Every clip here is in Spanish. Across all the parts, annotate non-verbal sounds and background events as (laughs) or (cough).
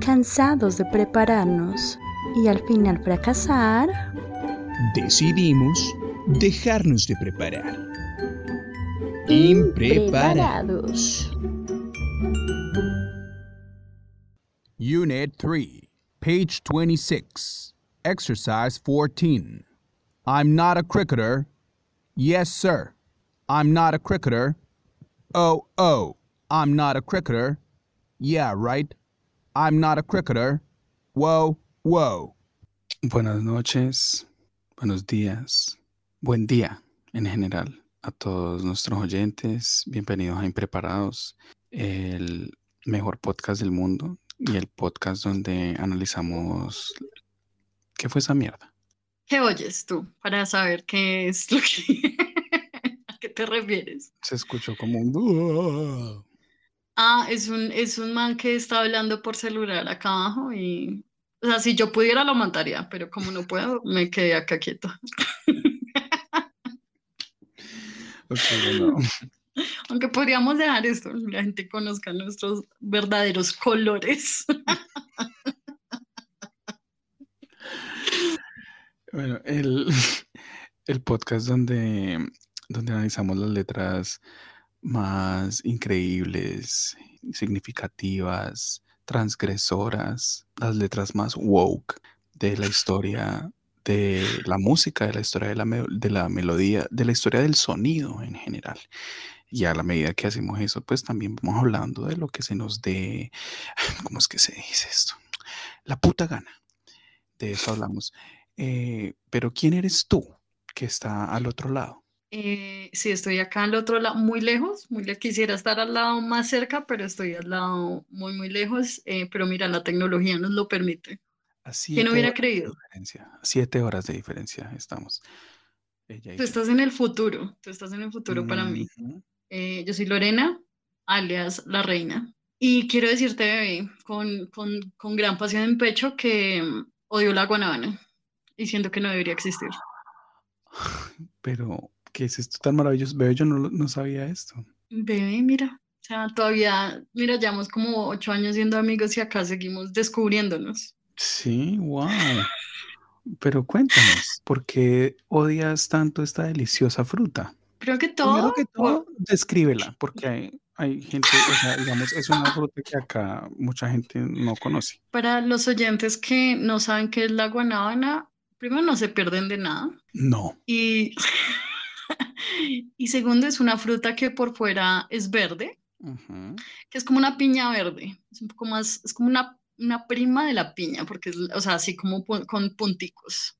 Cansados de prepararnos y al final fracasar, decidimos dejarnos de preparar. Impreparados. Unit 3, page 26, exercise 14. I'm not a cricketer. Yes, sir. I'm not a cricketer. Oh, oh, I'm not a cricketer. Yeah, right. I'm not a cricketer. Whoa, whoa. Buenas noches, buenos días, buen día en general a todos nuestros oyentes. Bienvenidos a Impreparados, el mejor podcast del mundo y el podcast donde analizamos qué fue esa mierda. ¿Qué oyes tú para saber qué es lo que... (laughs) ¿A qué te refieres? Se escuchó como un... Ah, es un, es un man que está hablando por celular acá abajo y... O sea, si yo pudiera lo mataría, pero como no puedo, (laughs) me quedé acá quieto. (laughs) Aunque podríamos dejar esto, la gente conozca nuestros verdaderos colores. (laughs) Bueno, el, el podcast donde, donde analizamos las letras más increíbles, significativas, transgresoras, las letras más woke de la historia de la música, de la historia de la, de la melodía, de la historia del sonido en general. Y a la medida que hacemos eso, pues también vamos hablando de lo que se nos dé, (laughs) ¿cómo es que se dice esto? La puta gana. De eso hablamos. Eh, pero ¿quién eres tú que está al otro lado? Eh, sí, estoy acá al otro lado, muy lejos, muy le quisiera estar al lado más cerca, pero estoy al lado muy, muy lejos. Eh, pero mira, la tecnología nos lo permite. ¿Quién hubiera creído? Siete horas de diferencia estamos. tú estás en el futuro, tú estás en el futuro para mí. Eh, yo soy Lorena, alias La Reina. Y quiero decirte, bebé, con, con, con gran pasión en pecho, que mm, odio la guanabana y siento que no debería existir. (laughs) Pero, ¿qué es esto tan maravilloso? Bebé, yo no, no sabía esto. Bebé, mira, o sea, todavía, mira, llevamos como ocho años siendo amigos y acá seguimos descubriéndonos. Sí, wow. Pero cuéntanos, ¿por qué odias tanto esta deliciosa fruta? Creo que todo. que todo, descríbela, porque hay, hay gente, o sea, digamos, es una fruta que acá mucha gente no conoce. Para los oyentes que no saben qué es la guanábana, primero no se pierden de nada. No. Y, (laughs) (laughs) y segundo, es una fruta que por fuera es verde, que es como una piña verde. Es un poco más, es como una una prima de la piña, porque es, o sea, así como con punticos.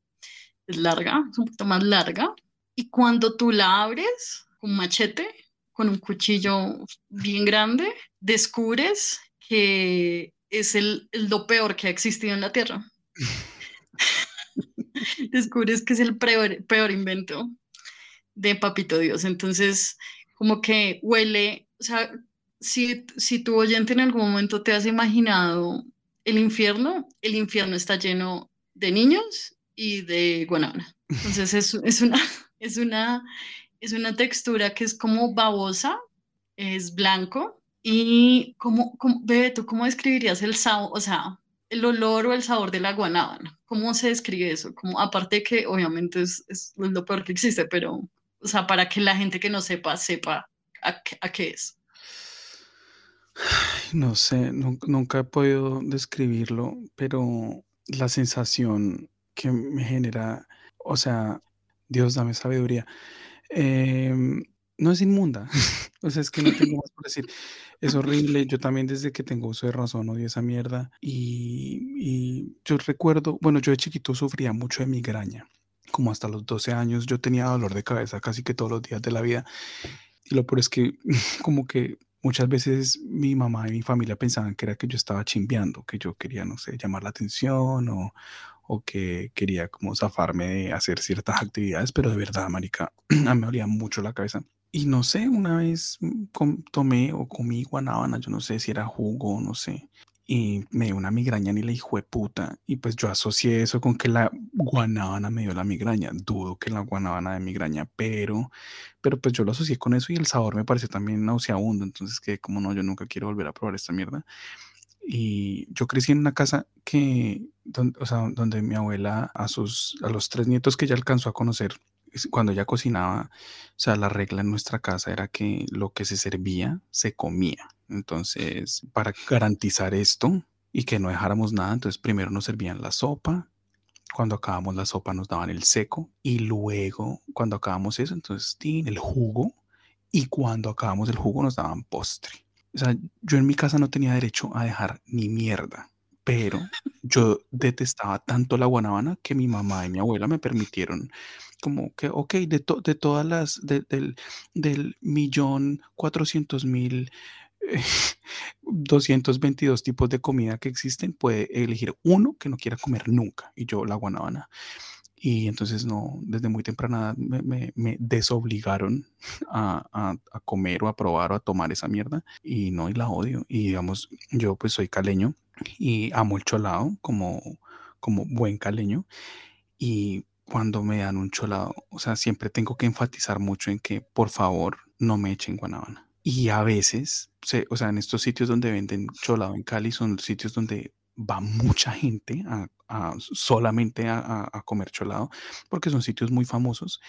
Es larga, es un poquito más larga. Y cuando tú la abres con machete, con un cuchillo bien grande, descubres que es el, lo peor que ha existido en la Tierra. (laughs) (laughs) descubres que es el peor, peor invento de Papito Dios. Entonces, como que huele, o sea, si, si tu oyente en algún momento te has imaginado el infierno, el infierno está lleno de niños y de guanábana. Entonces es, es, una, (laughs) es, una, es una textura que es como babosa, es blanco y como, como bebé, ¿tú cómo describirías el sabor, o sea, el olor o el sabor de la guanábana? ¿Cómo se describe eso? Como, aparte que obviamente es, es lo peor que existe, pero, o sea, para que la gente que no sepa, sepa a, qué es. No sé, nunca he podido describirlo, pero la sensación que me genera, o sea, Dios dame sabiduría, em, no es inmunda, (laughs) o sea, es que no tengo más por decir, es horrible, yo también desde que tengo uso de razón odio esa mierda y, yo recuerdo, bueno, yo de chiquito sufría mucho de migraña, como hasta los 12 años yo tenía dolor de cabeza casi que todos los días de la vida y lo peor es que (laughs) como que muchas veces mi mamá y mi familia pensaban que era que yo estaba chimbeando, que yo quería, no sé, llamar la atención o, o que quería como zafarme de hacer ciertas actividades, pero de verdad, marica, (clears throat) a mí me dolía mucho la cabeza. Y no sé, una vez tomé o comí guanábana, yo no sé si era jugo, no sé. Y me dio una migraña ni la hijo de puta. Y pues yo asocié eso con que la guanábana me dio la migraña. Dudo que la guanábana de migraña, pero, pero pues yo lo asocié con eso y el sabor me pareció también nauseabundo. Entonces que como no, yo nunca quiero volver a probar esta mierda. Y yo crecí en una casa que, donde, donde mi abuela a, sus, a los tres nietos que ya alcanzó a conocer, cuando ella cocinaba, o sea, la regla en nuestra casa era que lo que se servía se comía. Entonces, para garantizar esto y que no dejáramos nada, entonces primero nos servían la sopa, cuando acabamos la sopa nos daban el seco y luego cuando acabamos eso, entonces el jugo y cuando acabamos el jugo nos daban postre. O sea, yo en mi casa no tenía derecho a dejar ni mierda, pero yo detestaba tanto la guanabana que mi mamá y mi abuela me permitieron como que, ok, de, de todas las, del, del millón cuatrocientos mil (laughs) 222 tipos de comida que existen, puede elegir uno que no quiera comer nunca. Y yo la guanabana. Y entonces no, desde muy temprana me, desobligaron (laughs) a, comer o a probar o a tomar esa mierda. Y no, y la odio. Y digamos, yo pues soy caleño y amo el cholado como, buen caleño. Y cuando me dan un cholado, o sea, siempre tengo que enfatizar mucho en que por favor no me echen guanabana. Y a veces, o sea, en estos sitios donde venden cholado en Cali son sitios donde va mucha gente a, solamente a, comer cholado, porque son sitios muy famosos.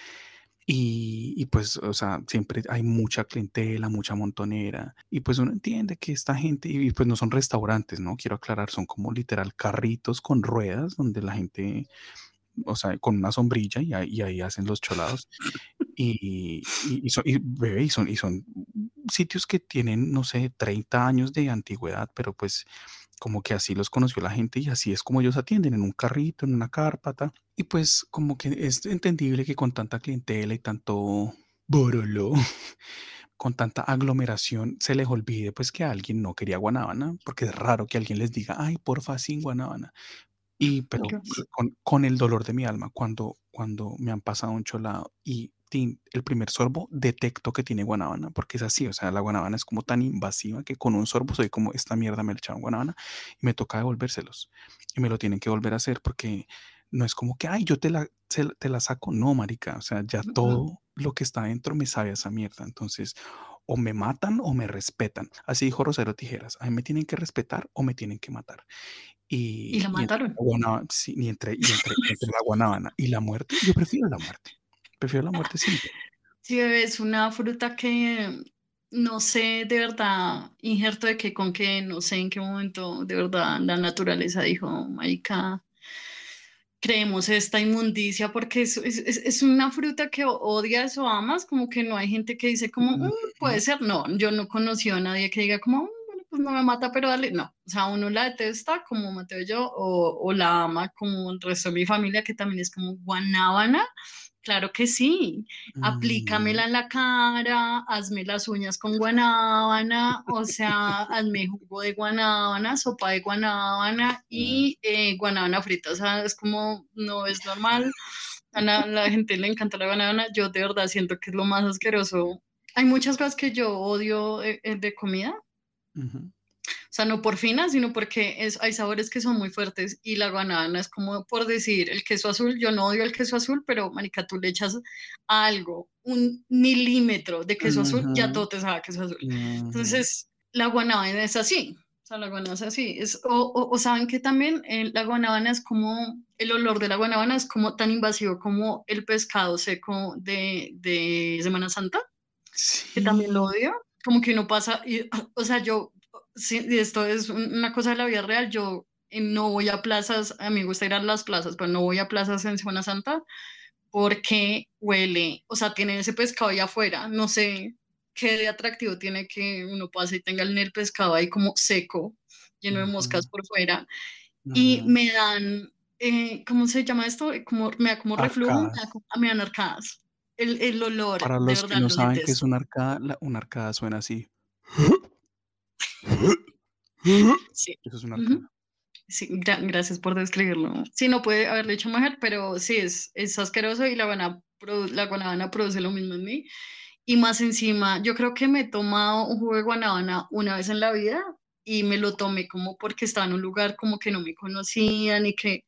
Y, pues, o sea, siempre hay mucha clientela, mucha montonera. Y pues uno entiende que esta gente, y pues no son restaurantes, ¿no? Quiero aclarar, son como literal carritos con ruedas donde la gente, o sea, con una sombrilla y y ahí hacen los cholados. Y, y, son, y, son, y son sitios que tienen, no sé, 30 años de antigüedad, pero pues como que así los conoció la gente y así es como ellos atienden, en un carrito, en una cárpata. Y pues como que es entendible que con tanta clientela y tanto borolo, (laughs) con tanta aglomeración, se les olvide pues que alguien no quería guanábana, porque es raro que alguien les diga, ay, porfa, sin guanábana. Y pero con, con, el dolor de mi alma, cuando, cuando me han pasado un cholado y el primer sorbo detecto que tiene guanábana, porque es así, o sea, la guanábana es como tan invasiva que con un sorbo soy como, esta mierda me echaron guanábana y me toca devolvérselos. Y me lo tienen que volver a hacer porque no es como que, ay, yo te la, te la saco. No, marica, o sea, ya todo lo que está dentro me sabe a esa mierda. Entonces, o me matan o me respetan. Así dijo Rosero Tijeras, a mí me tienen que respetar o me tienen que matar. Y, la mataron. Y entre, y entre, entre la guanábana y la muerte, yo prefiero la muerte. Prefiero la muerte siempre. Sí, es una fruta que no sé de verdad, injerto de qué con qué, no sé en qué momento de verdad la naturaleza dijo, marica, creemos esta inmundicia porque es, es, es, una fruta que odias o amas, como que no hay gente que dice como, puede ser, no, yo no conocí a nadie que diga como, mm, bueno, pues no me mata, pero dale, no, o sea, uno la detesta como Mateo yo, o, o la ama como el resto de mi familia, que también es como guanábana, Claro que sí. Aplícamela mm. en la cara, hazme las uñas con guanábana, o sea, hazme jugo de guanábana, sopa de guanábana y eh, guanábana frita. O sea, es como, no es normal. A la, gente le encanta la guanábana. Yo de verdad siento que es lo más asqueroso. Hay muchas cosas que yo odio eh, eh, de, comida. O sea, no por fina, sino porque es, hay sabores que son muy fuertes y la guanábana es como por decir el queso azul. Yo no odio el queso azul, pero, marica, tú le echas algo, un milímetro de queso azul, ya todo te sabe queso azul. Entonces, la guanábana es así. O sea, la guanábana es así. Es, o, o, saben que también eh, la guanábana es como, el olor de la guanábana es como tan invasivo como el pescado seco de, de Semana Santa, que también lo odio. Como que uno pasa, y, o sea, yo sí, esto es una cosa de la vida real. Yo eh, no voy a plazas, a mí me gusta ir a las plazas, pero no voy a plazas en Semana Santa porque huele, o sea, tiene ese pescado ahí afuera. No sé qué de atractivo tiene que uno pase y tenga el pescado ahí como seco, lleno de moscas por fuera. Y me dan, eh, ¿cómo se llama esto? Como, me da como reflujo, me, dan arcadas. El, el olor. Para los que no saben qué es una arcada, una arcada suena así. (laughs) Sí. Eso es una Sí, gracias por describirlo. Sí, no puede haberle hecho mujer, pero sí, es, es asqueroso y la guanabana, la guanabana produce lo mismo en mí. Y más encima, yo creo que me he tomado un jugo de guanabana una vez en la vida y me lo tomé como porque estaba en un lugar como que no me conocían y que,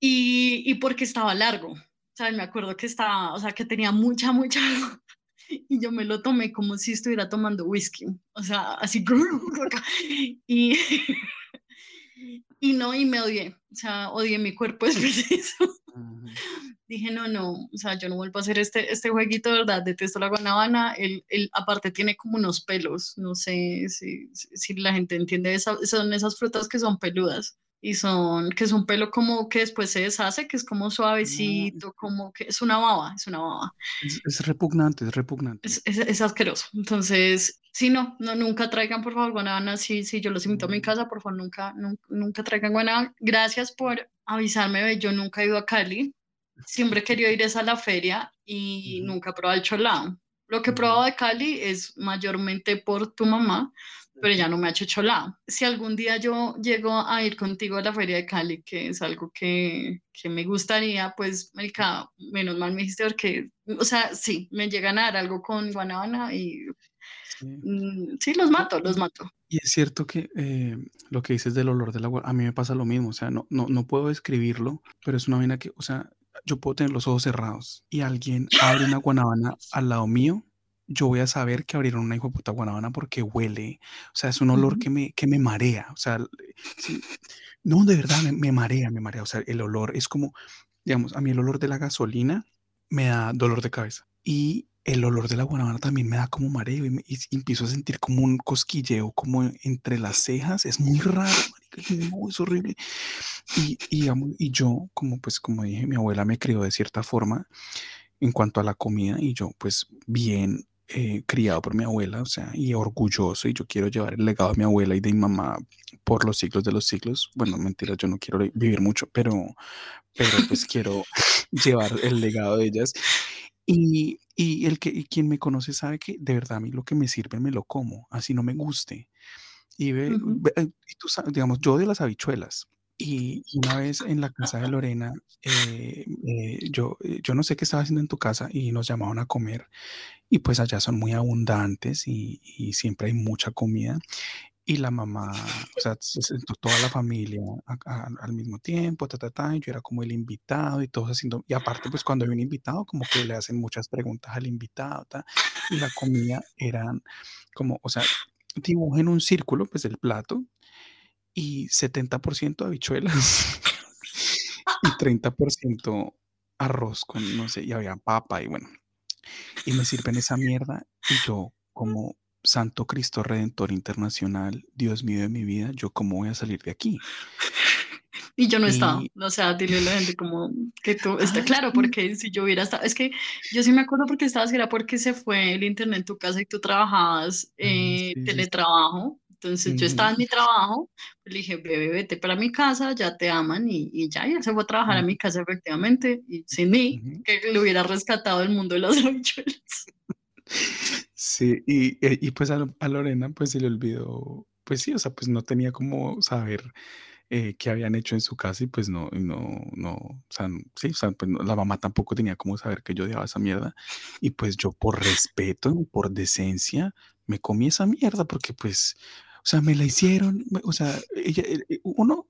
y, y porque estaba largo. O sea, me acuerdo que estaba, o sea, que tenía mucha, mucha (laughs) y yo me lo tomé como si estuviera tomando whisky, o sea, así, (laughs) y, y no, y me odié, o sea, odié mi cuerpo después de eso. Dije, no, no, o sea, yo no vuelvo a hacer este, este jueguito, ¿verdad? Detesto la guanabana, el, el, aparte tiene como unos pelos, no sé si, si la gente entiende, esa, son esas frutas que son peludas y son, que es un pelo como que después se deshace, que es como suavecito, como que es una baba, es una baba. Es, repugnante, es repugnante. Es, es, asqueroso. Entonces, sí, no, no, nunca traigan, por favor, guanábana. Sí, sí, yo los invito a mi mm. casa, por favor, nunca, nunca, traigan guanábana. Gracias por avisarme, yo nunca he ido a Cali. Siempre he querido ir a la feria y nunca he probado el cholao. Lo que he probado de Cali es mayormente por tu mamá, pero ya no me ha hecho cholado. Si algún día yo llego a ir contigo a la feria de Cali, que es algo que, que me gustaría, pues, menos mal me dijiste porque, o sea, sí, me llegan a dar algo con guanabana y mm, sí, los mato, los mato. Y es cierto que eh, lo que dices del olor del agua, a mí me pasa lo mismo, o sea, no, no, no puedo describirlo, pero es una vaina que, o sea, yo puedo tener los ojos cerrados y alguien abre una guanabana al lado mío yo voy a saber que abrieron una hijo puta guanabana porque huele, o sea, es un olor que me, que me marea, o sea, no, de verdad, me, marea, me marea, o sea, el olor es como, digamos, a mí el olor de la gasolina me da dolor de cabeza y el olor de la guanabana también me da como mareo y, empiezo a sentir como un cosquilleo como entre las cejas, es muy raro, es horrible. Y, y, y yo, como pues como dije, mi abuela me crió de cierta forma en cuanto a la comida y yo pues bien eh, criado por mi abuela, o sea, y orgulloso, y yo quiero llevar el legado de mi abuela y de mi mamá por los siglos de los siglos. Bueno, mentira, yo no quiero vivir mucho, pero, pero pues (laughs) quiero (laughs) llevar el legado de ellas. Y, y el que quien me conoce sabe que de verdad a mí lo que me sirve me lo como, así no me guste. Y, ve, eh, y tú digamos, yo de las habichuelas, y una vez en la casa de Lorena, eh, yo, yo no sé qué estaba haciendo en tu casa y nos llamaban a comer y pues allá son muy abundantes y, siempre hay mucha comida. Y la mamá, o sea, se sentó toda la familia al mismo tiempo, ta, ta, ta, y yo era como el invitado y todos haciendo, y aparte pues cuando hay un invitado como que le hacen muchas preguntas al invitado, ta, y la comida eran como, o sea, dibujen un círculo, pues el plato, y 70% habichuelas (laughs) y 30% arroz con, no sé, y había papa y bueno, y me sirven esa mierda y yo como Santo Cristo Redentor Internacional, Dios mío de mi vida, yo cómo voy a salir de aquí. (laughs) Y yo no estaba, o sea, dile a la gente como que tú, está ah, claro, porque si yo hubiera estado, es que yo sí me acuerdo porque estabas, era porque se fue el internet en tu casa y tú trabajabas eh, teletrabajo, entonces yo estaba en mi trabajo, le dije, bebé, vete para mi casa, ya te aman y, y ya, ya se fue a trabajar a mi casa efectivamente, y sin mí, que le hubiera rescatado el mundo de las (laughs) habichuelas. Sí, y, eh, y pues a, a, Lorena pues se le olvidó, pues sí, o sea, pues no tenía como saber eh, qué habían hecho en su casa y pues no, no, no, o sea, sí, o sea, pues la mamá tampoco tenía como saber que yo odiaba esa mierda y pues yo por respeto, por decencia, me comí esa mierda porque pues o sea, me la hicieron, o sea, ella, eh, eh, uno,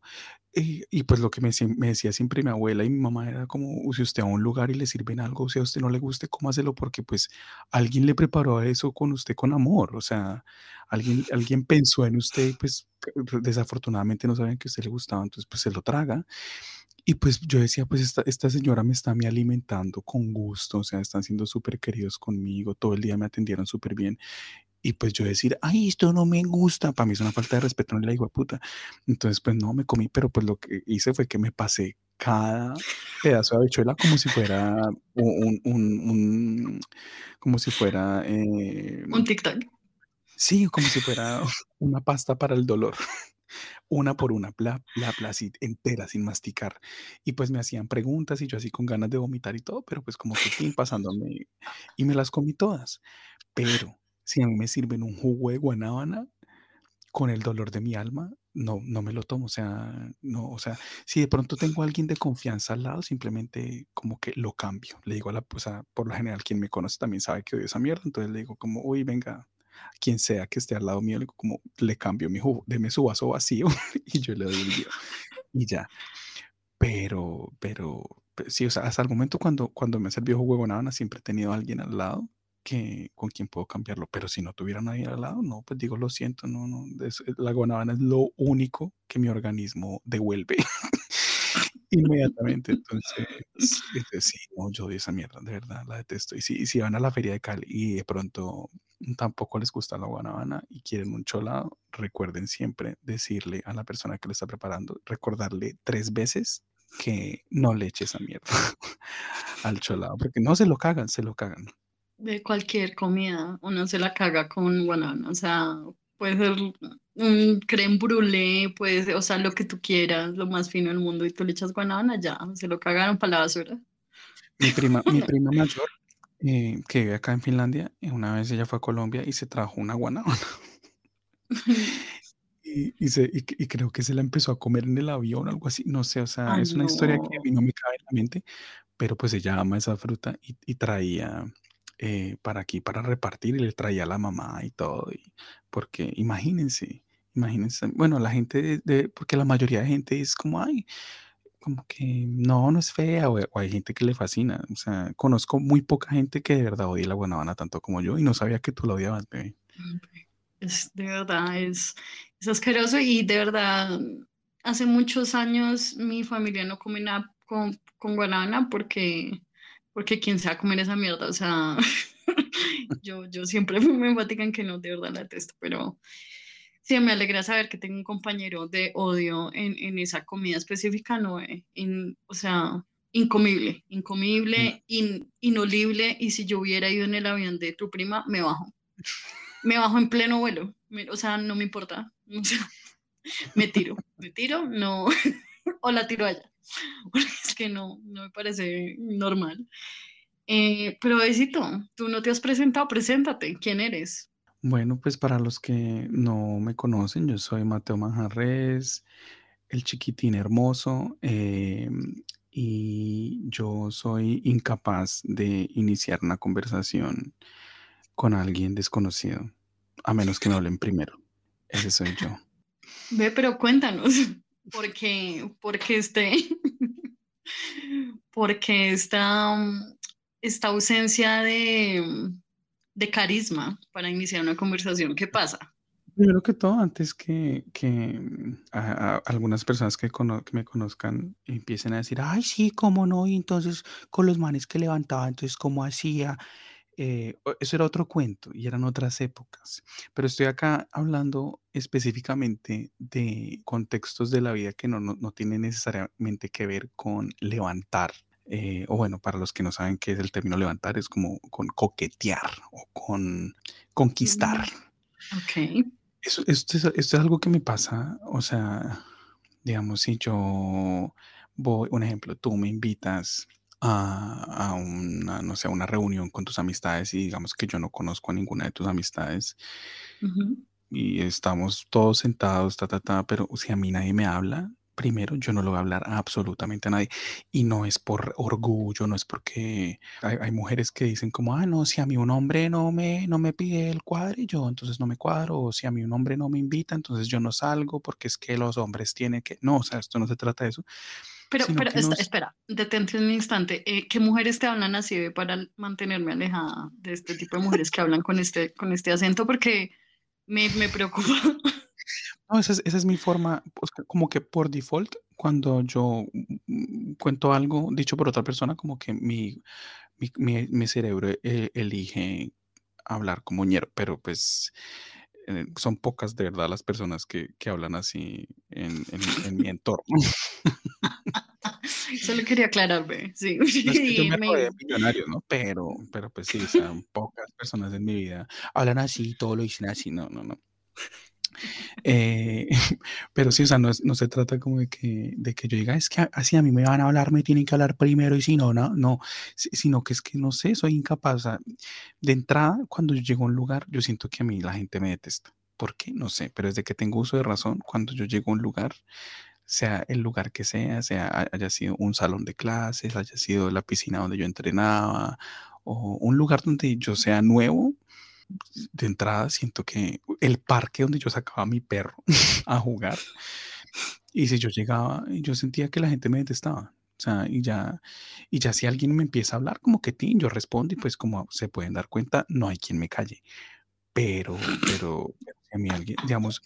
eh, y pues lo que me, decía siempre mi abuela y mi mamá era como, si usted a un lugar y le sirven algo, si a usted no le guste, cómaselo porque pues alguien le preparó eso con usted con amor, o sea, alguien, alguien pensó en usted, pues desafortunadamente no saben que a usted le gustaba, entonces pues se lo traga. Y pues yo decía, pues esta, esta señora me está me alimentando con gusto, o sea, están siendo súper queridos conmigo, todo el día me atendieron súper bien. Y pues yo decir, ay, esto no me gusta, para mí es una falta de respeto, no le digo a puta. Entonces, pues no, me comí, pero pues lo que hice fue que me pasé cada pedazo de habichuela como si fuera un, un, un como si fuera... Eh, un TikTok. Sí, como si fuera una pasta para el dolor. (laughs) Una por una, bla, bla, bla, así entera, sin masticar. Y pues me hacían preguntas y yo así con ganas de vomitar y todo, pero pues como que pasándome y me las comí todas. Pero si a mí me sirven un jugo de guanábana con el dolor de mi alma, no, no me lo tomo. O sea, no, o sea, si de pronto tengo a alguien de confianza al lado, simplemente como que lo cambio. Le digo a la, pues por lo general, quien me conoce también sabe que odio esa mierda. Entonces le digo como, uy, venga, quien sea que esté al lado mío, le, como, le cambio mi jugo, deme su vaso vacío (laughs) y yo le doy el mío. Y ya. Pero, pero, sí, o sea, hasta el momento cuando, cuando me servido jugo de siempre he tenido a alguien al lado que, con quien puedo cambiarlo. Pero si no tuviera nadie al lado, no, pues digo, lo siento, no, no. la guanábana es lo único que mi organismo devuelve (laughs) inmediatamente. Entonces, (laughs) este, sí, no, yo odio esa mierda, de verdad, la detesto. Y si, si van a la feria de Cali y de pronto tampoco les gusta la guanábana y quieren un cholado, recuerden siempre decirle a la persona que lo está preparando, recordarle tres veces que no le eche esa mierda (laughs) al cholado, porque no se lo cagan, se lo cagan. De cualquier comida, uno se la caga con guanábana, o sea, puede ser un creme brûlée, puede ser, o sea, lo que tú quieras, lo más fino del mundo, y tú le echas guanábana, ya, se lo cagaron para la basura. Mi prima, mi (laughs) prima mayor, eh, que vive acá en Finlandia, eh, una vez ella fue a Colombia y se trajo una guanábana. (laughs) y, y, se, y, creo que se la empezó a comer en el avión o algo así, no sé, o sea, es una historia que a mí no me cabe en la mente, pero pues ella ama esa fruta y, y traía eh, para aquí, para repartir, y le traía a la mamá y todo, y, porque imagínense, imagínense, bueno, la gente, de, porque la mayoría de gente es como, ay, como que no, no es fea, o, hay gente que le fascina, o sea, conozco muy poca gente que de verdad odia la guanabana tanto como yo, y no sabía que tú la odiabas, bebé. Es, de verdad, es, es asqueroso, y de verdad, hace muchos años mi familia no come nada con, con guanabana porque porque quién se va a comer esa mierda, o sea, (laughs) yo, yo siempre (laughs) me enfatican que no, de verdad la detesto, pero sí, me alegra saber que tengo un compañero de odio en, en esa comida específica, no, eh, o sea, incomible, incomible, in, inolible, y si yo hubiera ido en el avión de tu prima, me bajo, me bajo en pleno vuelo, o sea, no me importa, (laughs) o sea, me tiro, me tiro, no, (laughs) o la tiro allá. (laughs) es que no, no me parece normal. Eh, pero besito, tú no te has presentado, preséntate, ¿quién eres? Bueno, pues para los que no me conocen, yo soy Mateo Manjarres, el chiquitín hermoso, eh, y yo soy incapaz de iniciar una conversación con alguien desconocido, a menos que me hablen primero. Ese soy yo. Ve, pero cuéntanos, porque, porque este, (laughs) porque esta, esta ausencia de, de carisma para iniciar una conversación, ¿qué pasa? Primero que todo, antes que, que algunas personas que, que, me conozcan empiecen a decir, ay, sí, cómo no, y entonces con los manes que levantaba, entonces cómo hacía, eh, eso era otro cuento y eran otras épocas. Pero estoy acá hablando específicamente de contextos de la vida que no, no, tienen necesariamente que ver con levantar. Eh, o bueno, para los que no saben qué es el término levantar, es como con coquetear o con conquistar. Ok. Eso, esto, esto es algo que me pasa, o sea, digamos, si yo voy, un ejemplo, tú me invitas a, una, no sé, una reunión con tus amistades y digamos que yo no conozco a ninguna de tus amistades y estamos todos sentados, ta, ta, ta, pero si a mí nadie me habla, primero yo no lo voy a hablar a absolutamente a nadie. Y no es por orgullo, no es porque hay, mujeres que dicen como, ah, no, si a mí un hombre no me, no me pide el cuadro y yo entonces no me cuadro, o si a mí un hombre no me invita, entonces yo no salgo porque es que los hombres tienen que, no, o sea, esto no se trata de eso. Pero, pero espera, detente un instante. Eh, ¿Qué mujeres te hablan así para mantenerme alejada de este tipo de mujeres que hablan con este, con este acento? Porque me, me preocupa. (laughs) No, esa es, esa es mi forma, pues, como que por default, cuando yo mm, cuento algo dicho por otra persona, como que mi, mi, mi, cerebro eh, elige hablar como ñero, pero pues son pocas de verdad las personas que, que hablan así en, en, mi (laughs) entorno. (laughs) Solo quería aclararme, sí. (laughs) yo me me... millonario, ¿no? Pero, pero pues sí, o pocas personas en mi vida hablan así, todo lo dicen así, no, no, no. Eh, (laughs) pero sí, o sea, no, no, se trata como de que, de que yo diga, es que así a mí me van a hablar, me tienen que hablar primero y si no, no, no, sino que es que no sé, soy incapaz. de entrada, cuando yo llego a un lugar, yo siento que a mí la gente me detesta. ¿Por qué? No sé, pero desde que tengo uso de razón, cuando yo llego a un lugar, sea el lugar que sea, sea haya sido un salón de clases, haya sido la piscina donde yo entrenaba, o un lugar donde yo sea nuevo, de entrada siento que el parque donde yo sacaba a mi perro (laughs) a jugar, y si yo llegaba, yo sentía que la gente me detestaba. O sea, y ya, y ya si alguien me empieza a hablar, como que ti, yo respondo y pues como se pueden dar cuenta, no hay quien me calle. Pero, pero, a mí alguien, digamos,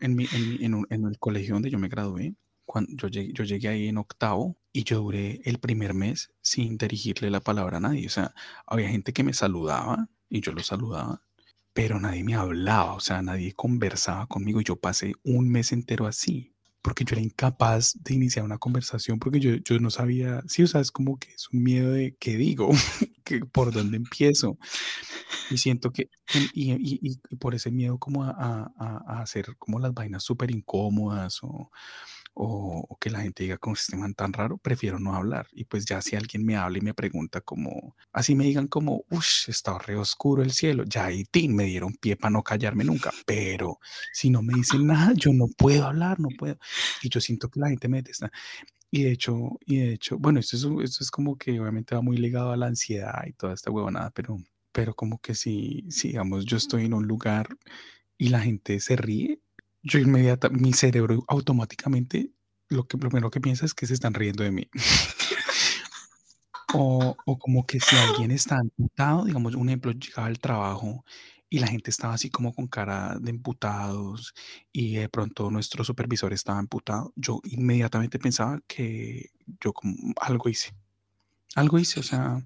en, mi, en, en, el colegio donde yo me gradué, cuando yo llegué, yo llegué ahí en octavo y yo duré el primer mes sin dirigirle la palabra a nadie. O sea, había gente que me saludaba y yo lo saludaba, pero nadie me hablaba, o sea, nadie conversaba conmigo y yo pasé un mes entero así porque yo era incapaz de iniciar una conversación porque yo, yo no sabía, sí, o sea, es como que es un miedo de qué digo, (laughs) que por dónde empiezo. Y siento que, y, y, y por ese miedo como a, a, a hacer como las vainas súper incómodas o, o, que la gente diga como este man tan raro, prefiero no hablar. Y pues ya si alguien me habla y me pregunta como, así me digan como, uff, está re oscuro el cielo, ya ahí tin, me dieron pie para no callarme nunca. Pero si no me dicen nada, yo no puedo hablar, no puedo. Y yo siento que la gente me detesta. Y de hecho, y de hecho, bueno, esto es, esto es como que obviamente va muy ligado a la ansiedad y toda esta huevonada, pero, pero como que si, si digamos, yo estoy en un lugar y la gente se ríe, yo inmediatamente, mi cerebro automáticamente lo, que, lo primero que piensa es que se están riendo de mí. (laughs) o, o, como que si alguien está amputado, digamos, un ejemplo, llegaba al trabajo y la gente estaba así como con cara de imputados y de pronto nuestro supervisor estaba imputado, yo inmediatamente pensaba que yo como algo hice. Algo hice, o sea,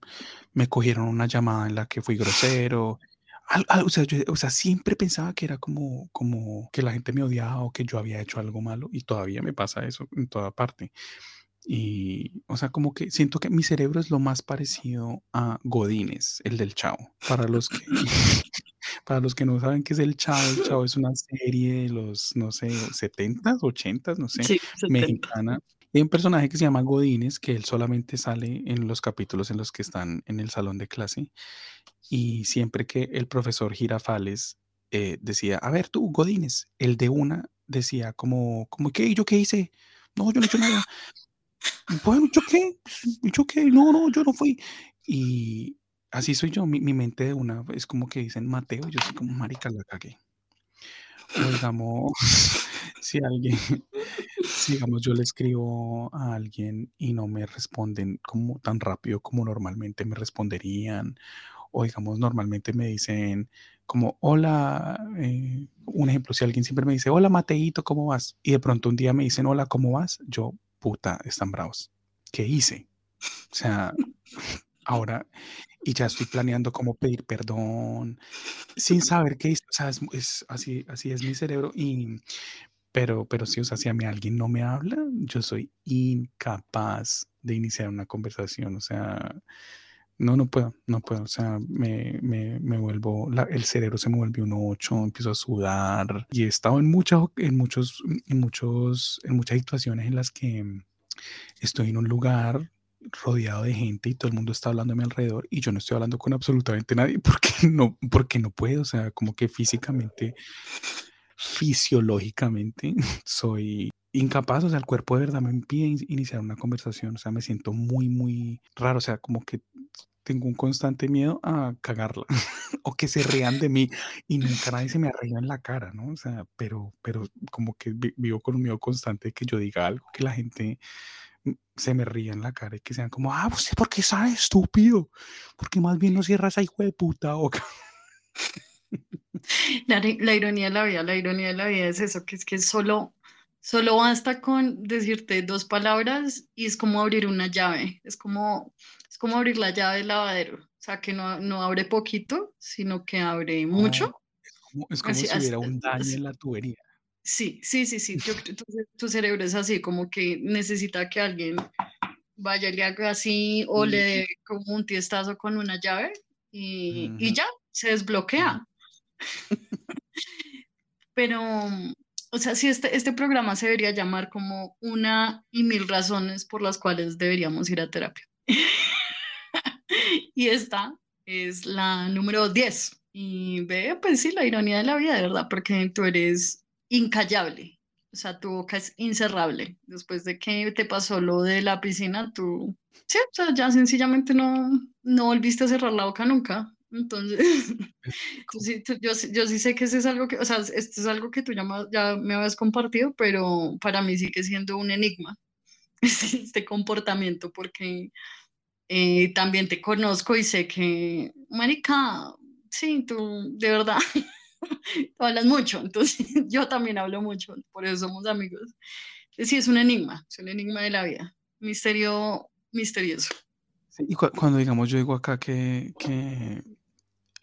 me cogieron una llamada en la que fui grosero, o, sea, o sea, siempre pensaba que era como, como que la gente me odiaba o que yo había hecho algo malo y todavía me pasa eso en toda parte. Y, o sea, como que siento que mi cerebro es lo más parecido a Godines, el del Chavo. Para los que, (laughs) para los que no saben qué es el Chavo, el Chavo es una serie de los, no sé, 70s, 80s, no sé, mexicana. Hay un personaje que se llama Godines, que él solamente sale en los capítulos en los que están en el salón de clase y siempre que el profesor Girafales eh, decía, a ver tú, Godínez, el de una decía como, como ¿qué? ¿Yo qué hice? No, yo no he hecho nada. Bueno, ¿yo qué? ¿Yo qué? No, no, yo no fui. Y así soy yo, mi, mente de una es como que dicen Mateo, yo soy como marica la cagué. O digamos, (laughs) si alguien, digamos yo le escribo a alguien y no me responden como tan rápido como normalmente me responderían, o digamos, normalmente me dicen como, hola, eh, un ejemplo, si alguien siempre me dice, hola Mateito, ¿cómo vas? Y de pronto un día me dicen, hola, ¿cómo vas? Yo, puta, están bravos. ¿Qué hice? O sea, ahora, y ya estoy planeando cómo pedir perdón, sin saber qué hice. O sea, es, así, así es mi cerebro. Y, pero, pero sí, o sea, si a mí alguien no me habla, yo soy incapaz de iniciar una conversación. O sea, no, no puedo, no puedo. O sea, me, me, me vuelvo, el cerebro se me vuelve un 8, empiezo a sudar. Y he estado en, muchas, en, muchos, en, muchos, en muchas situaciones en las que estoy en un lugar rodeado de gente y todo el mundo está hablando a mi alrededor y yo no estoy hablando con absolutamente nadie (laughs) porque no, porque no puedo. O sea, como que físicamente, fisiológicamente, (laughs) soy incapaz, o sea, el cuerpo de verdad me impide iniciar una conversación, o sea, me siento muy, muy raro, o sea, como que tengo un constante miedo a cagarla (laughs) o que se rían de mí y nunca nadie se me arregla en la cara, ¿no? O sea, pero, pero como que vivo con un miedo constante de que yo diga algo, que la gente se me ría en la cara y que sean como, ah, ¿usted por qué sabe estúpido? Porque más bien no cierra esa hijo de puta boca. (laughs) La, la, ironía de la vida, la ironía de la vida es eso, que es que solo Solo basta con decirte dos palabras y es como abrir una llave, es como, es como abrir la llave del lavadero, o sea, que no, no abre poquito, sino que abre mucho. es como, si hubiera un daño en la tubería. Sí, sí, sí, sí, tu, cerebro es así, como que necesita que alguien vaya y le haga así o le dé como un tiestazo con una llave y, y ya, se desbloquea. (laughs) Pero o sea, si este, este programa se debería llamar como una y mil razones por las cuales deberíamos ir a terapia. (laughs) y esta es la número 10. Y ve, pues sí, la ironía de la vida, de verdad, porque tú eres incallable. O sea, tu boca es incerrable. Después de que te pasó lo de la piscina, tú, sí, o sea, ya sencillamente no, no volviste a cerrar la boca nunca. Entonces, (laughs) yo, yo, sí sé que eso es algo que, o sea, esto es algo que tú ya, ya me habías compartido, pero para mí sigue siendo un enigma (laughs) este comportamiento porque eh, también te conozco y sé que, marica, sí, tú de verdad, (laughs) tú hablas mucho, entonces yo también hablo mucho, por eso somos amigos. Sí, es un enigma, es un enigma de la vida, misterio misterioso. y cuando digamos, yo digo acá que, que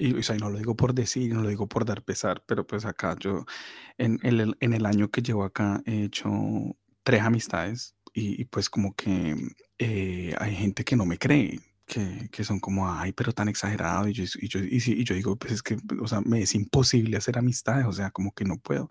y o sea, no lo digo por decir, no lo digo por dar pesar, pero pues acá yo, en el, en el año que llevo acá, he hecho tres amistades y, pues como que eh, hay gente que no me cree, que, que son como, ay, pero tan exagerado. Y yo, y yo, y, yo digo, pues es que, o sea, me es imposible hacer amistades, o sea, como que no puedo.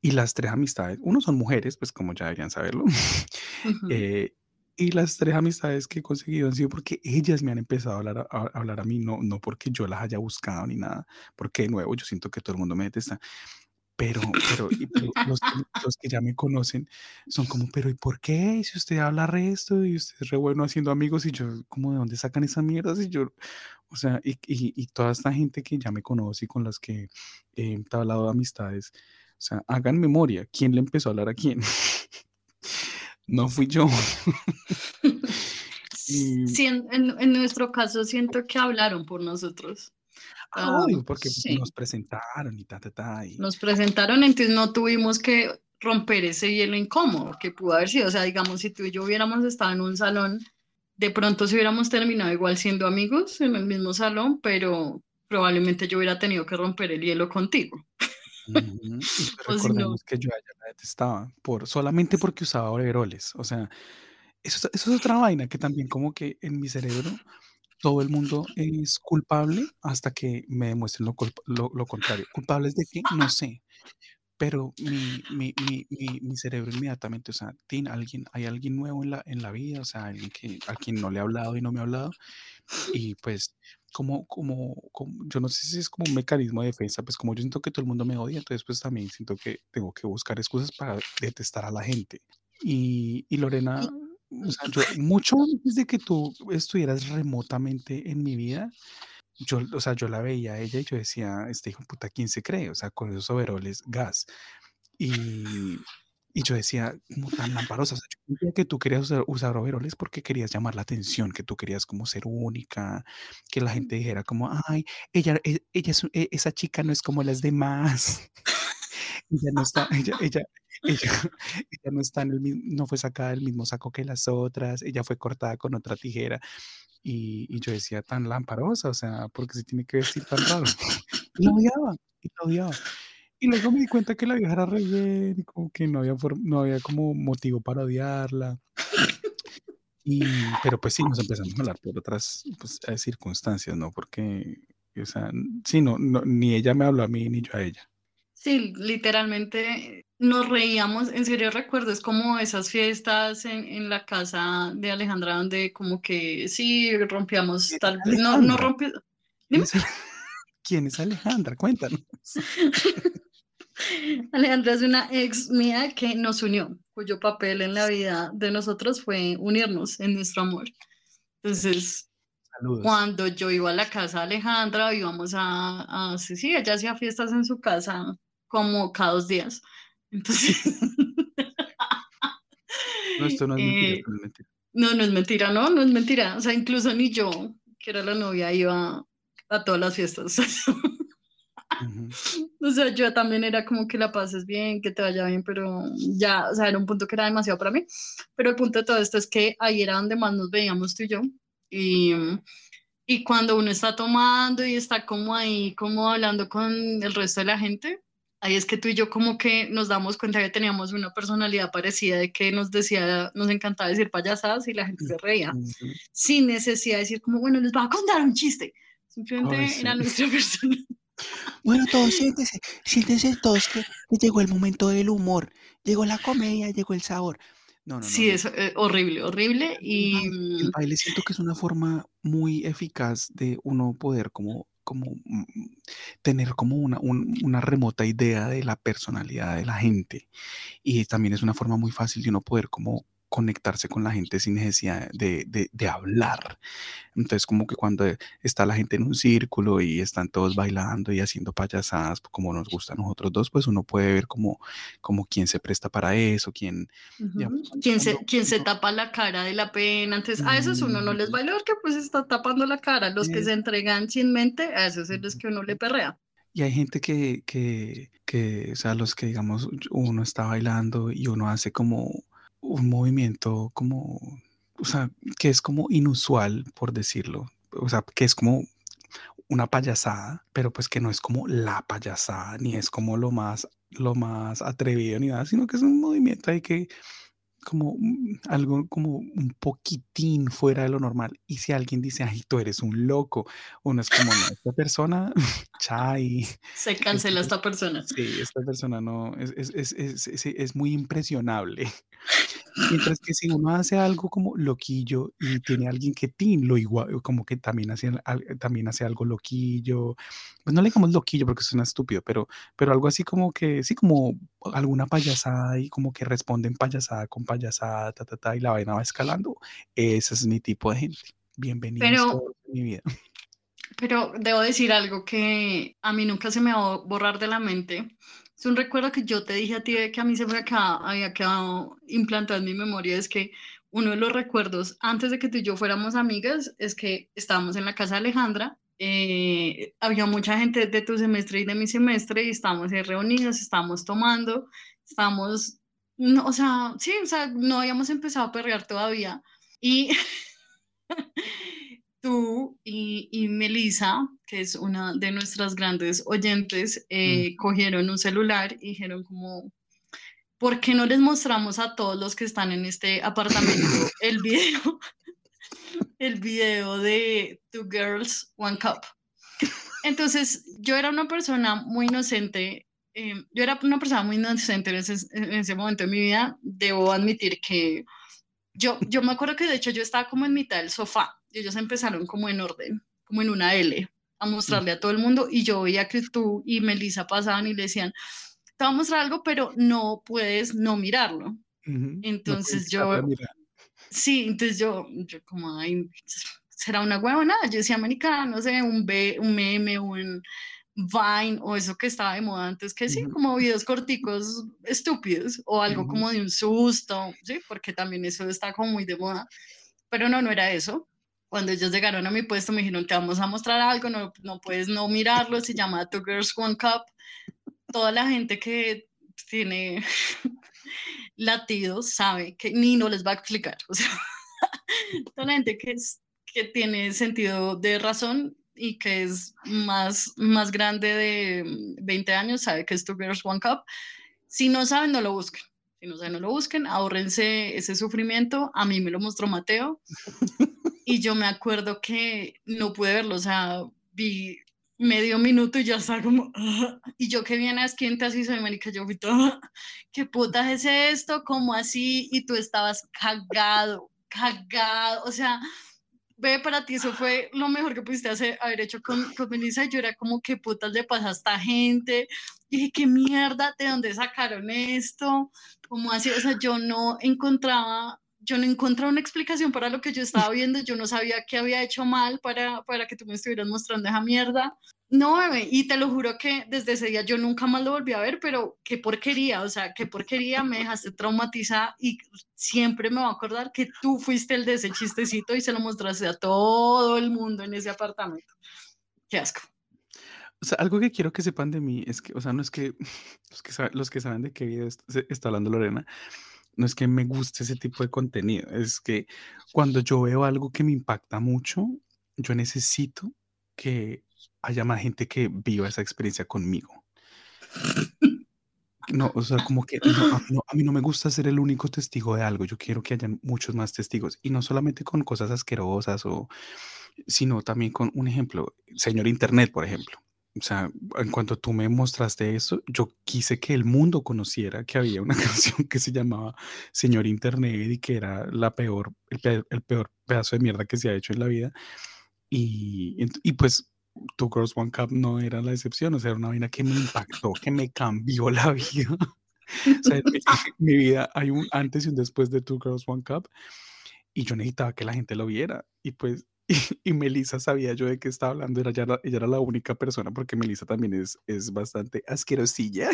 Y las tres amistades, uno son mujeres, pues como ya deberían saberlo. (laughs) eh, y las tres amistades que he conseguido han sido porque ellas me han empezado a hablar a, hablar a mí, no, no porque yo las haya buscado ni nada, porque de nuevo yo siento que todo el mundo me detesta. Pero, pero, los, los, que ya me conocen son como, pero ¿y por qué? Si usted habla resto y usted es re bueno haciendo amigos y yo, como de dónde sacan esas mierdas? Y yo, o sea, y, y, y toda esta gente que ya me conoce y con las que he hablado de amistades, o sea, hagan memoria, ¿quién le empezó a hablar a quién? (laughs) no fui yo. (laughs) sí, en, en, nuestro caso siento que hablaron por nosotros. Ah, porque pues, nos presentaron y ta, ta, ta. Nos presentaron, entonces no tuvimos que romper ese hielo incómodo que pudo haber sido. O sea, digamos, si tú y yo hubiéramos estado en un salón, de pronto si hubiéramos terminado igual siendo amigos en el mismo salón, pero probablemente yo hubiera tenido que romper el hielo contigo. (laughs) recordemos que yo a ella la detestaba por, solamente porque usaba overoles. O sea, eso, eso es otra vaina que también como que en mi cerebro todo el mundo es culpable hasta que me demuestren lo, lo, contrario. ¿Culpables de qué? No sé. Pero mi, mi, mi, mi, cerebro inmediatamente, o sea, ¿tiene alguien, hay alguien nuevo en la, en la vida, o sea, alguien que, a quien no le ha hablado y no me ha hablado. Y pues, como, como, como, yo no sé si es como un mecanismo de defensa, pues como yo siento que todo el mundo me odia, entonces pues también siento que tengo que buscar excusas para detestar a la gente. Y, y Lorena o sea, yo, mucho antes de que tú estuvieras remotamente en mi vida, yo, o sea, yo la veía a ella y yo decía, este hijo de puta, ¿quién se cree? O sea, con esos overoles gas. Y, y yo decía, como tan lamparosa. O sea, yo decía que tú querías usar, usar, overoles porque querías llamar la atención, que tú querías como ser única, que la gente dijera como, ay, ella, e, ella es, e, esa chica no es como las demás. (laughs) ella no está, ella, ella, ella, (laughs) ella, no está en el mismo, no fue sacada del mismo saco que las otras, ella fue cortada con otra tijera. Y, y yo decía tan lamparosa, o sea, porque se tiene que vestir tan raro. (laughs) Y la odiaba, y la odiaba. Y luego me di cuenta que la vieja era re bien, y como que no había, no había como motivo para odiarla. Y, pero pues sí, nos empezamos a hablar por otras pues, eh, circunstancias, ¿no? Porque, o sea, sí, no, no, ni ella me habló a mí, ni yo a ella. Sí, literalmente nos reíamos, en serio recuerdo, es como esas fiestas en, en la casa de Alejandra donde como que sí, rompíamos tal vez, no, no rompió. (laughs) ¿Quién es Alejandra? Cuéntanos. (laughs) (laughs) Alejandra es una ex mía que nos unió, cuyo papel en la vida de nosotros fue unirnos en nuestro amor. Entonces, cuando yo iba a la casa de Alejandra, íbamos a, a sí, sí, ella hacía fiestas en su casa como cada dos días. Entonces... (laughs) no, esto no es, (laughs) mentira, no es mentira. No, no es mentira, no, no es mentira. O sea, incluso ni yo, que era la novia, iba a todas las fiestas. O sea, yo también era como que la pases bien, que te vaya bien, pero ya, o sea, era un punto que era demasiado para mí. Pero el punto de todo esto es que ahí era donde más nos veíamos tú y yo. Y, y cuando uno está tomando y está como ahí, como hablando con el resto de la gente, ahí es que tú y yo como que nos damos cuenta que teníamos una personalidad parecida de que nos decía, nos encantaba decir payasadas y la gente se reía, sin necesidad de decir como, bueno, les voy a contar un chiste. Simplemente era nuestra (laughs) persona. Bueno, todos siéntense, siéntense todos que, llegó el momento del humor, llegó la comedia, llegó el sabor. No, no, sí, es eh, horrible, horrible. Y... El baile siento que es una forma muy eficaz de uno poder como como mm, tener como una, una, remota idea de la personalidad de la gente. Y también es una forma muy fácil de uno poder como conectarse con la gente sin necesidad de, de- de hablar. Entonces, como que cuando está la gente en un círculo y están todos bailando y haciendo payasadas, pues, como nos gusta a nosotros dos, pues uno puede ver como, como quién se presta para eso, quién, digamos, Ujú. cuando- ¿Quién se, quién se tapa la cara de la pena? Entonces, a esos uno no les baila porque pues está tapando la cara. Los que se entregan sin mente, a esos es los que uno le perrea. Y hay gente que, que, que, o sea, los que digamos, uno está bailando y uno hace como un movimiento como, o sea, que es como inusual, por decirlo. O sea, que es como una payasada, pero pues que no es como la payasada, ni es como lo más, lo más atrevido ni nada, sino que es un movimiento ahí que como mm, algo como un poquitín fuera de lo normal. Y si alguien dice, ay, tú eres un loco, uno es como, no, esta persona, (laughs) chai, Se cancela esta persona. sí, esta persona no, es, es, es- es muy impresionable. Mientras que si uno hace algo como loquillo y tiene alguien que tin, lo igual, como que también hace, también hace algo loquillo, pues no le digamos loquillo porque suena estúpido, pero, pero algo así como que, sí, como alguna payasada y como que responden payasada con payasada, ta, ta, ta, y la vaina va escalando. Ese es mi tipo de gente. Bienvenidos Pero, todos a mi vida. Pero debo decir algo que a mí nunca se me va a borrar de la mente. Es un recuerdo que yo te dije a ti de que a mí se me había quedado implantado en mi memoria. Es que uno de los recuerdos antes de que tú y yo fuéramos amigas es que estábamos en la casa de Alejandra. eh, había mucha gente de tu semestre y de mi semestre y estábamos ahí reunidos, estábamos tomando, estábamos, no, o sea, sí, o sea, no habíamos empezado a perrear todavía. Y (laughs) tú y, y Melissa, que es una de nuestras grandes oyentes, eh, Mm. cogieron un celular y dijeron como, ¿por qué no les mostramos a todos los que están en este apartamento (laughs) el video, (laughs) el video de Two Girls, One Cup? Entonces, yo era una persona muy inocente, eh, yo era una persona muy inocente en ese, en ese momento de mi vida, debo admitir que yo, yo me acuerdo que de hecho yo estaba como en mitad del sofá y ellos empezaron como en orden, como en una L, a mostrarle a todo el mundo y yo veía que tú y Melissa pasaban y le decían, te voy a mostrar algo, pero no puedes no mirarlo. No puedes Entonces la yo, sí, entonces yo, yo como, ay, será una huevona, yo decía, americana, no sé, un, be- un meme, un Vine o eso que estaba de moda antes, que sí, Ujú, como videos corticos estúpidos o algo ujú, como de un susto, sí, porque también eso está como muy de moda, pero no, no era eso. Cuando ellos llegaron a mi puesto me dijeron, te vamos a mostrar algo, no, no puedes no mirarlo, se llama Two Girls One Cup. Toda la gente que tiene (laughs) latidos sabe que ni no les va a explicar, o sea, (laughs) toda la gente que, es, que tiene sentido de razón y que es más, más grande de 20 años sabe que es Two Girls One Cup. Si no saben, no lo busquen. Si no saben, no lo busquen, ahórrense ese sufrimiento. A mí me lo mostró Mateo (laughs) y yo me acuerdo que no pude verlo, o sea, vi medio minuto y ya estaba como, "Ah", y yo que viene a esquiente así soy marica, yo fui toda, ¿qué puta es esto? ¿Cómo así? Y tú estabas cagado, cagado, o sea, ve, para ti eso fue lo mejor que pudiste hacer, haber hecho con, con Melissa, yo era como, ¿qué putas le pasa a esta gente? Y dije, ¿qué mierda? ¿De dónde sacaron esto? ¿Cómo así? O sea, yo no encontraba yo no encontraba una explicación para lo que yo estaba viendo, yo no sabía qué había hecho mal para, para que tú me estuvieras mostrando esa mierda. No, bebé, y te lo juro que desde ese día yo nunca más lo volví a ver, pero qué porquería, o sea, qué porquería, me dejaste traumatizada y siempre me voy a acordar que tú fuiste el de ese chistecito y se lo mostraste a todo el mundo en ese apartamento. Qué asco. O sea, algo que quiero que sepan de mí es que, o sea, no es que (laughs) los que, saben, los que saben de qué video está hablando Lorena, no es que me guste ese tipo de contenido, es que cuando yo veo algo que me impacta mucho, yo necesito que haya más gente que viva esa experiencia conmigo. No, o sea, como que no, a, mí no, a mí no me gusta ser el único testigo de algo, yo quiero que hayan muchos más testigos y no solamente con cosas asquerosas o, sino también con un ejemplo, señor Internet, por ejemplo. O sea, en cuanto tú me mostraste eso, yo quise que el mundo conociera que había una (laughs) canción que se llamaba Señor Internet y que era la peor, el, pe- el peor pedazo de mierda que se ha hecho en la vida. Y, y pues Two Girls One Cup no era la excepción, o sea, era una vaina que me impactó, que me cambió la (laughs) vida. O sea, mi, (laughs) (laughs) mi vida hay un antes y un después de Two Girls One Cup y yo necesitaba que la gente lo viera y pues y, y Melissa sabía yo de qué estaba hablando, era ya la- ella era la única persona porque Melissa también es, es bastante asquerosilla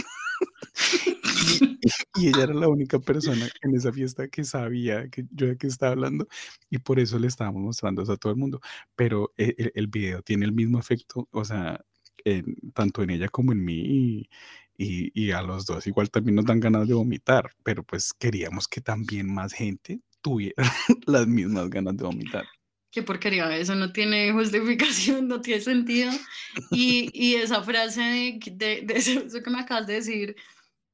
y, (laughs) y ella era la única persona en esa fiesta que sabía que yo de qué estaba hablando y por eso le estábamos mostrando eso a todo el mundo, pero e- e- el, video tiene el mismo efecto, o sea, en- tanto en ella como en mí y, y, y a los dos igual también nos dan ganas de vomitar, pero pues queríamos que también más gente tuviera (laughs) las mismas ganas de vomitar. Qué porquería, eso no tiene justificación, (laughs) no tiene sentido. Y, y esa frase de, de- de eso que me acabas de decir,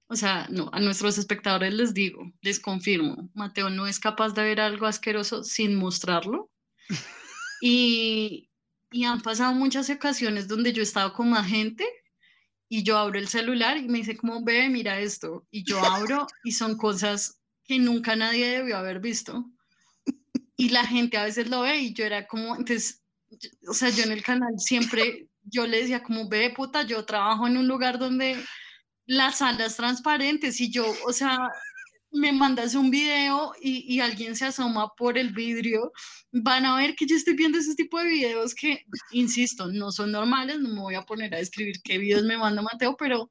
o sea, no, a nuestros espectadores les digo, les confirmo, Mateo no es capaz de ver algo asqueroso sin mostrarlo. (laughs) Y, y han pasado muchas ocasiones donde yo he estado con más gente y yo abro el celular y me dice como, ve, mira esto. Y yo abro (laughs) y son cosas que nunca nadie debió haber visto y la gente a veces lo ve y yo era como, entonces, yo- o sea, yo en el canal siempre, yo le decía como, ve puta, yo trabajo en un lugar donde la sala es transparente, si yo, o sea, me mandas un video y, y alguien se asoma por el vidrio, van a ver que yo estoy viendo ese tipo de videos que, insisto, no son normales, no me voy a poner a describir qué videos me manda Mateo, pero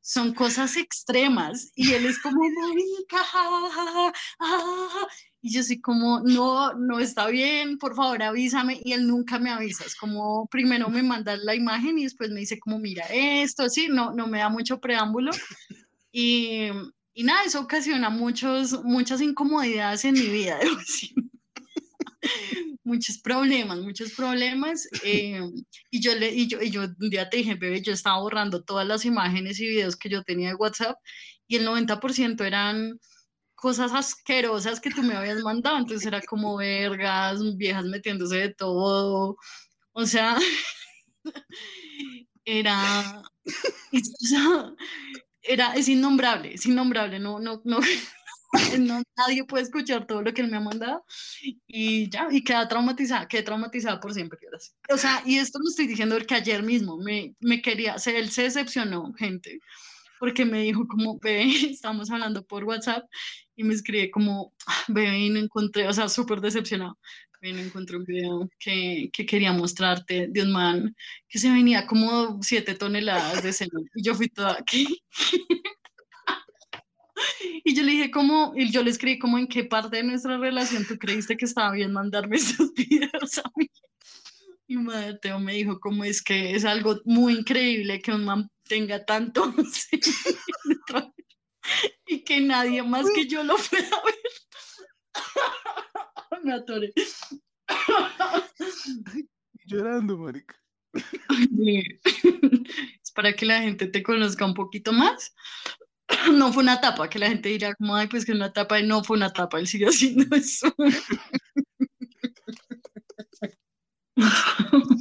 son cosas extremas y él es como, marica, ja, ja, ja, ja, ja, ja". Y yo soy como, no, no está bien, por favor avísame, y él nunca me avisa, es como, primero me manda la imagen y después me dice como, mira esto, sí, no, no me da mucho preámbulo, y, y nada, eso ocasiona muchos, muchas incomodidades en mi vida, debo (laughs) muchos problemas, muchos problemas, eh, y yo le, y yo, y yo un día te dije, bebé, yo estaba borrando todas las imágenes y videos que yo tenía de WhatsApp y el 90% eran cosas asquerosas que tú me habías mandado, entonces era como vergas, viejas metiéndose de todo, o sea, (laughs) era, o sea, era, es innombrable, es innombrable, no, no, no, (laughs) no, nadie puede escuchar todo lo que él me ha mandado y ya, y queda traumatizada, quedé traumatizada por siempre. O sea, y esto lo estoy diciendo porque ayer mismo me, me quería, él se decepcionó, gente, porque me dijo como, bebé, (laughs) estamos hablando por WhatsApp y me escribe como, "Ah, bebé, no encontré, o sea, súper decepcionado. Bebé, no encontré un video que, que quería mostrarte de un man que se venía como siete toneladas de semen. Y yo fui toda, (laughs) ¿qué? Y yo le dije como, y yo le escribí como en qué parte de nuestra relación tú creíste que estaba bien mandarme (laughs) esos videos a mí. Y Mateo me dijo como es que es algo muy increíble que un man tenga tanto (laughs) y que nadie más que yo lo pueda ver. (laughs) Me atoré. Llorando, marica. Es para que la gente te conozca un poquito más. No fue una tapa, que la gente dirá como, ay, pues que una tapa, y no fue una tapa, él sigue haciendo eso.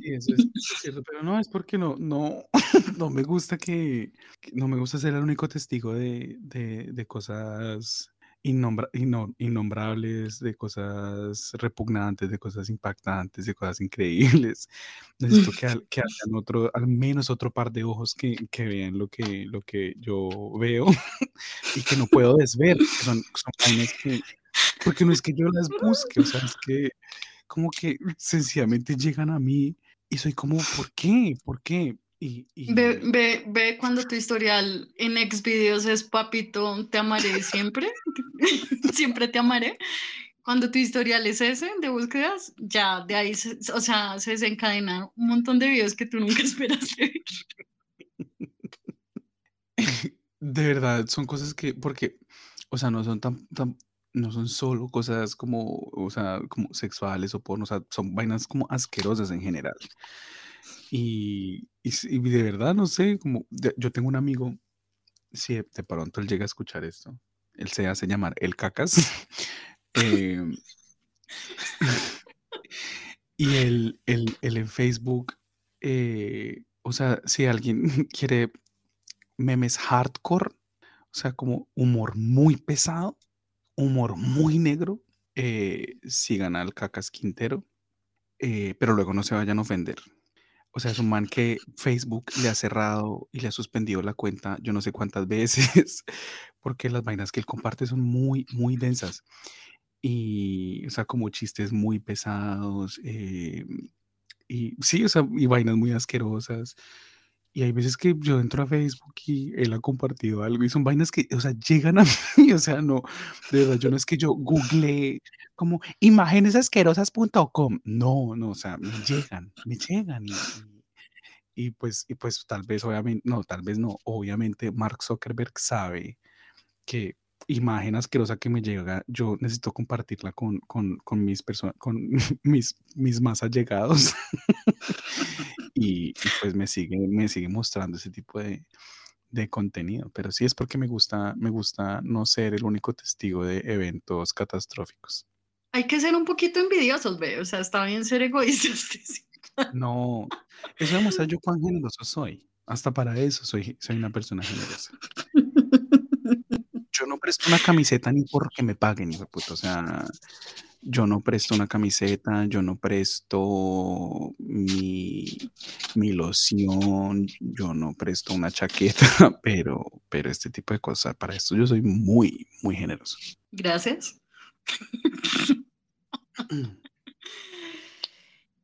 Sí, eso es, cierto, pero no, es porque no, no, (laughs) no me gusta que, que- no me gusta ser el único testigo de, de, de cosas innombra- inno- innombrables, de cosas repugnantes, de cosas impactantes, de cosas increíbles. (laughs) Necesito que, al- que hayan otro, al menos otro par de ojos que, que vean lo que, lo que yo veo (laughs) y que no puedo desver, son, son que, porque no es que yo las busque, o sea, es que como que sencillamente llegan a mí y soy como, ¿por qué? ¿Por qué? Y, y- Ve, ve, ve cuando tu historial en Xvideos es papito, te amaré siempre, (laughs) siempre te amaré. Cuando tu historial es ese de búsquedas, ya de ahí, se- o sea, se desencadena un montón de videos que tú nunca (laughs) esperaste ver. (laughs) de verdad, son cosas que, porque, o sea, no son tan, tan, no son solo cosas como, o sea, como sexuales o porno, o sea, son vainas como asquerosas en general. Y, y, de verdad, no sé, como, yo tengo un amigo, si de de pronto él llega a escuchar esto, él se hace llamar el cacas. (laughs) em, (laughs) Y él en Facebook, eh, o sea, si alguien (laughs) quiere memes hardcore, o sea, como humor muy pesado, humor muy negro, eh, sigan al Cacas Quintero, eh, pero luego no se vayan a ofender. O sea, es un man que Facebook le ha cerrado y le ha suspendido la cuenta yo no sé cuántas (laughs) veces, porque las vainas que él comparte son muy, muy densas. Y, o sea, como chistes muy pesados, eh, y sí, o sea, y vainas muy asquerosas. Y hay veces que yo entro a Facebook y él ha compartido algo y son vainas que, o sea, llegan a (laughs) mí, o sea, no, de verdad, yo no es que yo google como imágenesasquerosas.com, no, no, o sea, me llegan, me llegan y, y, y pues, y pues tal vez, obviamente, no, tal vez no, obviamente Mark Zuckerberg sabe que imagen asquerosa que me llega, yo necesito compartirla con, con, con mis personas, con (laughs) mis, mis más allegados. (laughs) y, y, pues me sigue, me sigue mostrando ese tipo de, de contenido. Pero sí es porque me gusta, me gusta no ser el único testigo de eventos catastróficos. Hay que ser un poquito envidiosos, ve. O sea, está bien ser egoístas. (laughs) No, eso demuestra yo cuán generoso soy. Hasta para eso soy, soy una persona generosa (laughs) yo no presto una camiseta ni porque me paguen, hijo de puta. O sea, yo no presto una camiseta, yo no presto mi, mi loción, yo no presto una chaqueta, (laughs) pero, pero este tipo de cosas, para esto yo soy muy, muy generoso. Gracias. (clears throat)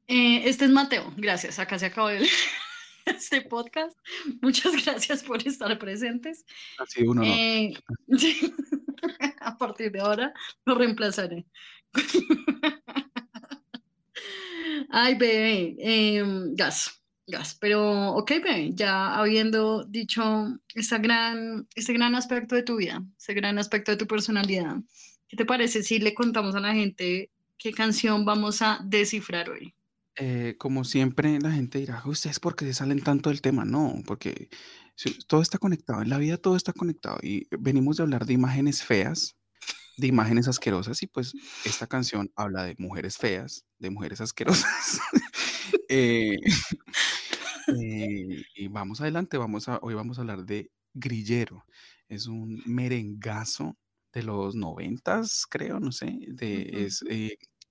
Eh, este es Mateo, gracias. Acá se acabó el, (laughs) este podcast. Muchas gracias por estar presentes. Ha sido un honor. Eh, (laughs) a partir de ahora lo reemplazaré. Ay, bebé, eh, gas, gas. Pero, ok, bebé, ya habiendo dicho gran, este gran aspecto de tu vida, ese gran aspecto de tu personalidad, ¿qué te parece si le contamos a la gente qué canción vamos a descifrar hoy? Eh, como siempre, la gente dirá, ¿ustedes por qué se salen tanto del tema? No, porque todo está conectado, en la vida todo está conectado y venimos de hablar de imágenes feas, de imágenes asquerosas y pues esta canción habla de mujeres feas, de mujeres asquerosas. (laughs) Eh, (laughs) eh, y vamos adelante, vamos a, hoy vamos a hablar de Grillero. Es un merengazo de los noventas, creo, no sé, de, es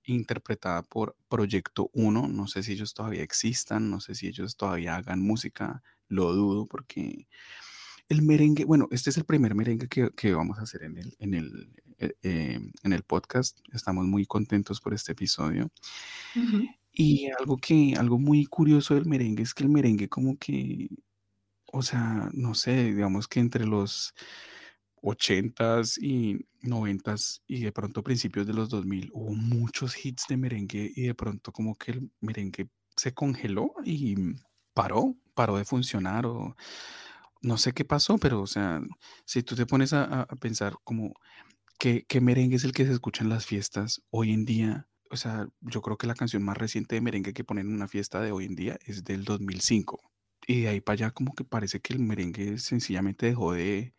interpretada por Proyecto 1. No sé si ellos todavía existan, no sé si ellos todavía hagan música, lo dudo porque el merengue, bueno, este es el primer merengue que, vamos a hacer en el, en, el, eh, eh, en el podcast. Estamos muy contentos por este episodio. Y algo que, algo muy curioso del merengue es que el merengue como que, o sea, no sé, digamos que entre los 80s y 90s y de pronto principios de los 2000 hubo muchos hits de merengue y de pronto como que el merengue se congeló y paró, paró de funcionar o no sé qué pasó, pero o sea, si tú te pones a, pensar como ¿qué, merengue es el que se escucha en las fiestas hoy en día, o sea, yo creo que la canción más reciente de merengue que ponen en una fiesta de hoy en día es del 2005. Y de ahí para allá como que parece que el merengue sencillamente dejó de,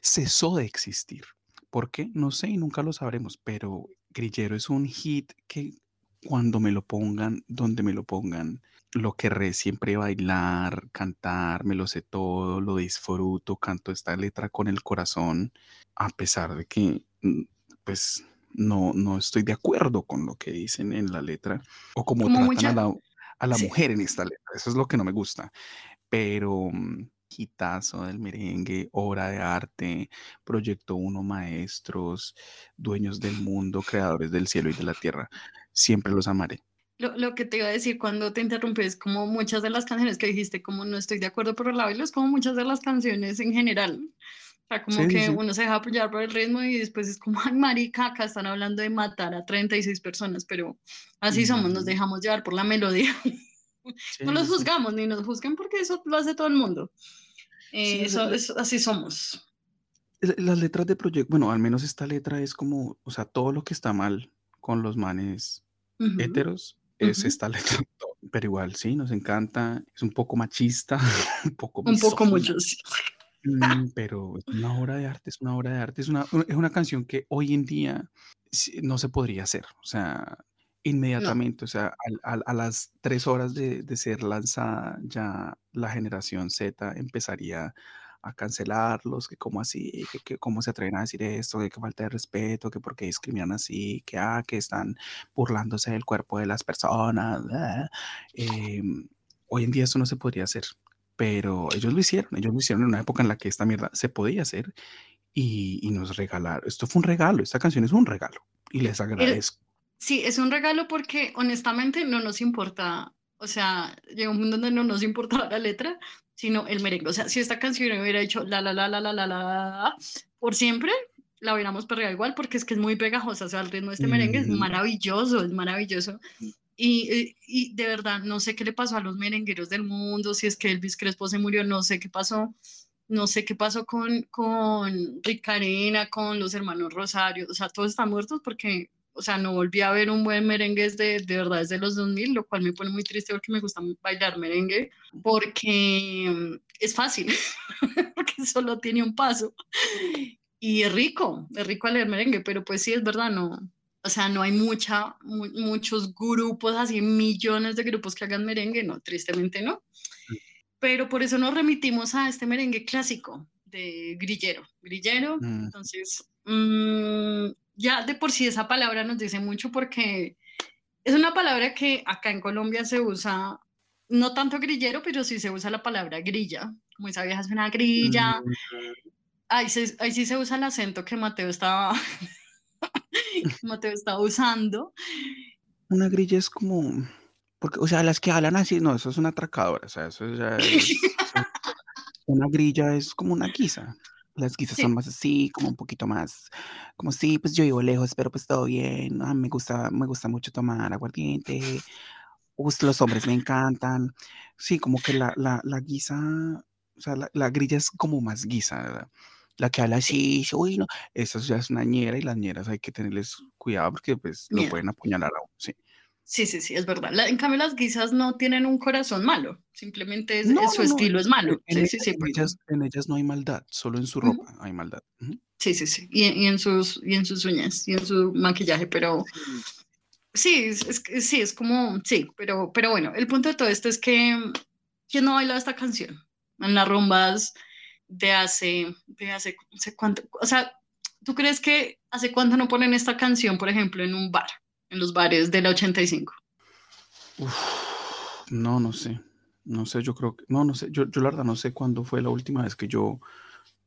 cesó de existir. ¿Por qué? No sé y nunca lo sabremos, pero Grillero es un hit que cuando me lo pongan, donde me lo pongan, lo querré siempre bailar, cantar, me lo sé todo, lo disfruto, canto esta letra con el corazón, a pesar de que, pues, no, no estoy de acuerdo con lo que dicen en la letra o como, tratan a la, a la mujer en esta letra. Eso es lo que no me gusta. Pero mm, hitazo del merengue, obra de arte, Proyecto Uno, maestros, dueños del mundo, creadores del cielo y de la tierra. Siempre los amaré. Lo, lo, que te iba a decir cuando te interrumpí es como muchas de las canciones que dijiste, como no estoy de acuerdo por el baile, es como muchas de las canciones en general. O sea, como que uno se deja apoyar por el ritmo y después es como, ay, marica, acá están hablando de matar a 36 personas, pero así somos, nos dejamos llevar por la melodía. (laughs) no los juzgamos, ni nos juzguen porque eso lo hace todo el mundo. Eh, eso, así somos. Las letras de proyecto, bueno, al menos esta letra es como, o sea, todo lo que está mal con los manes heteros es esta (laughs) letra, pero igual, sí, nos encanta, es un poco machista, (laughs) un poco Un poco mucho, sí. Mm, pero es una obra de arte, es una obra de arte, es una, es una canción que hoy en día no se podría hacer, o sea, inmediatamente, o sea, a, las tres horas de, de, ser lanzada, ya la generación Z empezaría a cancelarlos, que cómo así, que, cómo se atreven a decir esto, que, falta de respeto, que por qué discriminan así, que, ah, que están burlándose del cuerpo de las personas. Em, hoy en día eso no se podría hacer, pero ellos lo hicieron, ellos lo hicieron en una época en la que esta mierda se podía hacer y, y nos regalaron. Esto fue un regalo, esta canción es un regalo y les agradezco. Sí, es un regalo porque honestamente no nos importa, o sea, llega un mundo donde no nos importa la letra, sino el merengue. O sea, si esta canción hubiera hecho la la la la la la la por siempre, la hubiéramos perdido igual porque es que es muy pegajosa, o sea, el ritmo de este merengue es maravilloso, es maravilloso. Y, y, de verdad, no sé qué le pasó a los merengueros del mundo, si es que Elvis Crespo se murió, no sé qué pasó, no sé qué pasó con, con Rick con los hermanos Rosario, o sea, todos están muertos porque o sea, no volví a ver un buen merengue desde, de verdad desde los 2000, lo cual me pone muy triste porque me gusta bailar merengue, porque mm, es fácil, (laughs) porque solo tiene un paso. Y es rico, es rico leer merengue, pero pues sí, es verdad, no, o sea, no hay mucha, muchos grupos, así millones de grupos que hagan merengue, no, tristemente no. Pero por eso nos remitimos a este merengue clásico de grillero, grillero, mm. entonces... Mmm, ya de por sí esa palabra nos dice mucho porque es una palabra que acá en Colombia se usa, no tanto grillero, pero sí se usa la palabra grilla, como esa vieja es una grilla. Mm. Ahí, sí se usa el acento que Mateo estaba, (laughs) Mateo estaba usando. Una grilla es como, porque, o sea, las que hablan así, no, eso es una atracadora, o sea, eso ya es, (laughs) una grilla es como una guisa. Las guisas son más así, como un poquito más, como sí, pues yo vivo lejos, pero pues todo bien. Ah, me gusta, me gusta mucho tomar aguardiente. los hombres me encantan. Sí, como que la, la, la guisa, o sea, la, la grilla es como más guisa, La que habla así, uy, no, eso ya es una ñera y las ñeras hay que tenerles cuidado porque pues lo pueden apuñalar a uno, sí. Sí, sí, sí, es verdad. en cambio, las guisas no tienen un corazón malo, simplemente es, su estilo es malo. En, sí, sí, ellas, en, ellas, no hay maldad, solo en su ropa hay maldad. Sí, sí, sí, y, en sus, y en sus uñas y en su maquillaje, pero sí, es, sí, es como, sí, pero, pero bueno, el punto de todo esto es que, ¿quién no bailado esta canción? En las rumbas de hace, de hace, cuánto, o sea, ¿tú crees que hace cuánto no ponen esta canción, por ejemplo, en un bar? en los bares de la 85? no, no sé. No sé, yo creo que, no, no sé, yo, yo la verdad no sé cuándo fue la última vez que yo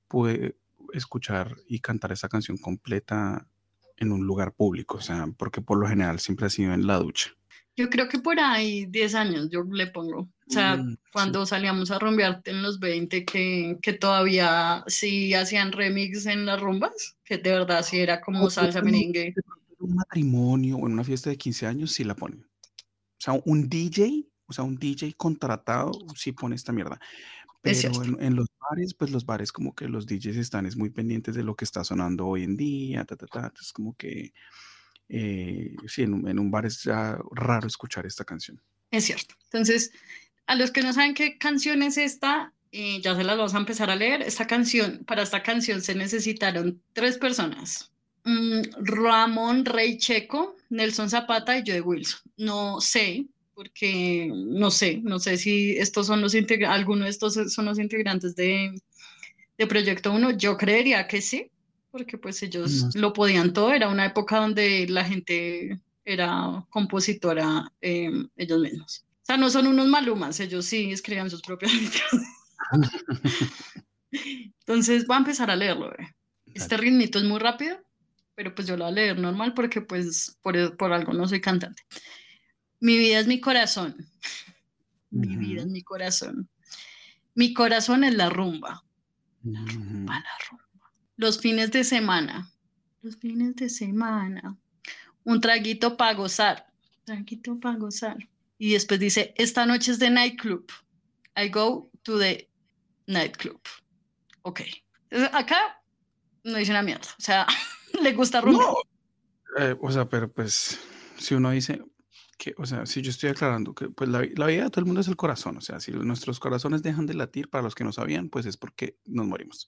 pude escuchar y cantar esa canción completa en un lugar público, o sea, porque por lo general siempre ha sido en la ducha. Yo creo que por ahí 10 años yo le pongo. O sea, mm, cuando salíamos a rumbear en los 20, que, que, todavía sí hacían remix en las rumbas, que de verdad sí era como salsa merengue un matrimonio o en una fiesta de 15 años, sí la ponen. O sea, un DJ, o sea, un DJ contratado, sí pone esta mierda. Pero en, los bares, pues los bares como que los DJs están es muy pendientes de lo que está sonando hoy en día, ta, ta, ta. Es como que, eh, sí, en, un bar es raro escuchar esta canción. Es cierto. Entonces, a los que no saben qué canción es esta, eh, ya se las vamos a empezar a leer. Esta canción, para esta canción se necesitaron tres personas. Mm, Ramón Rey Checo, Nelson Zapata y Joe Wilson. No sé, porque no sé, no sé si estos son los algunos de estos son los integrantes de, de Proyecto 1. Yo creería que sí, porque pues ellos lo podían todo. Era una época donde la gente era compositora em, ellos mismos. O sea, no son unos malumas, ellos sí escribían sus propias (laughs) letras. (laughs) Entonces, voy a empezar a leerlo. Este ritmito es muy rápido pero pues yo lo voy a leer normal porque pues por, por algo no soy cantante. Mi vida es mi corazón. Mi vida es mi corazón. Mi corazón es la rumba. La rumba, la rumba. Los fines de semana. Los fines de semana. Un traguito para gozar. Traguito para gozar. Y después dice, esta noche es de nightclub. I go to the nightclub. Ok. Acá no dice una mierda. O sea, (laughs) le gusta rumbo. Eh, o sea, pero pues, si uno dice que, o sea, si yo estoy aclarando que pues la, la, vida de todo el mundo es el corazón, o sea, si nuestros corazones dejan de latir, para los que no sabían, pues es porque nos morimos.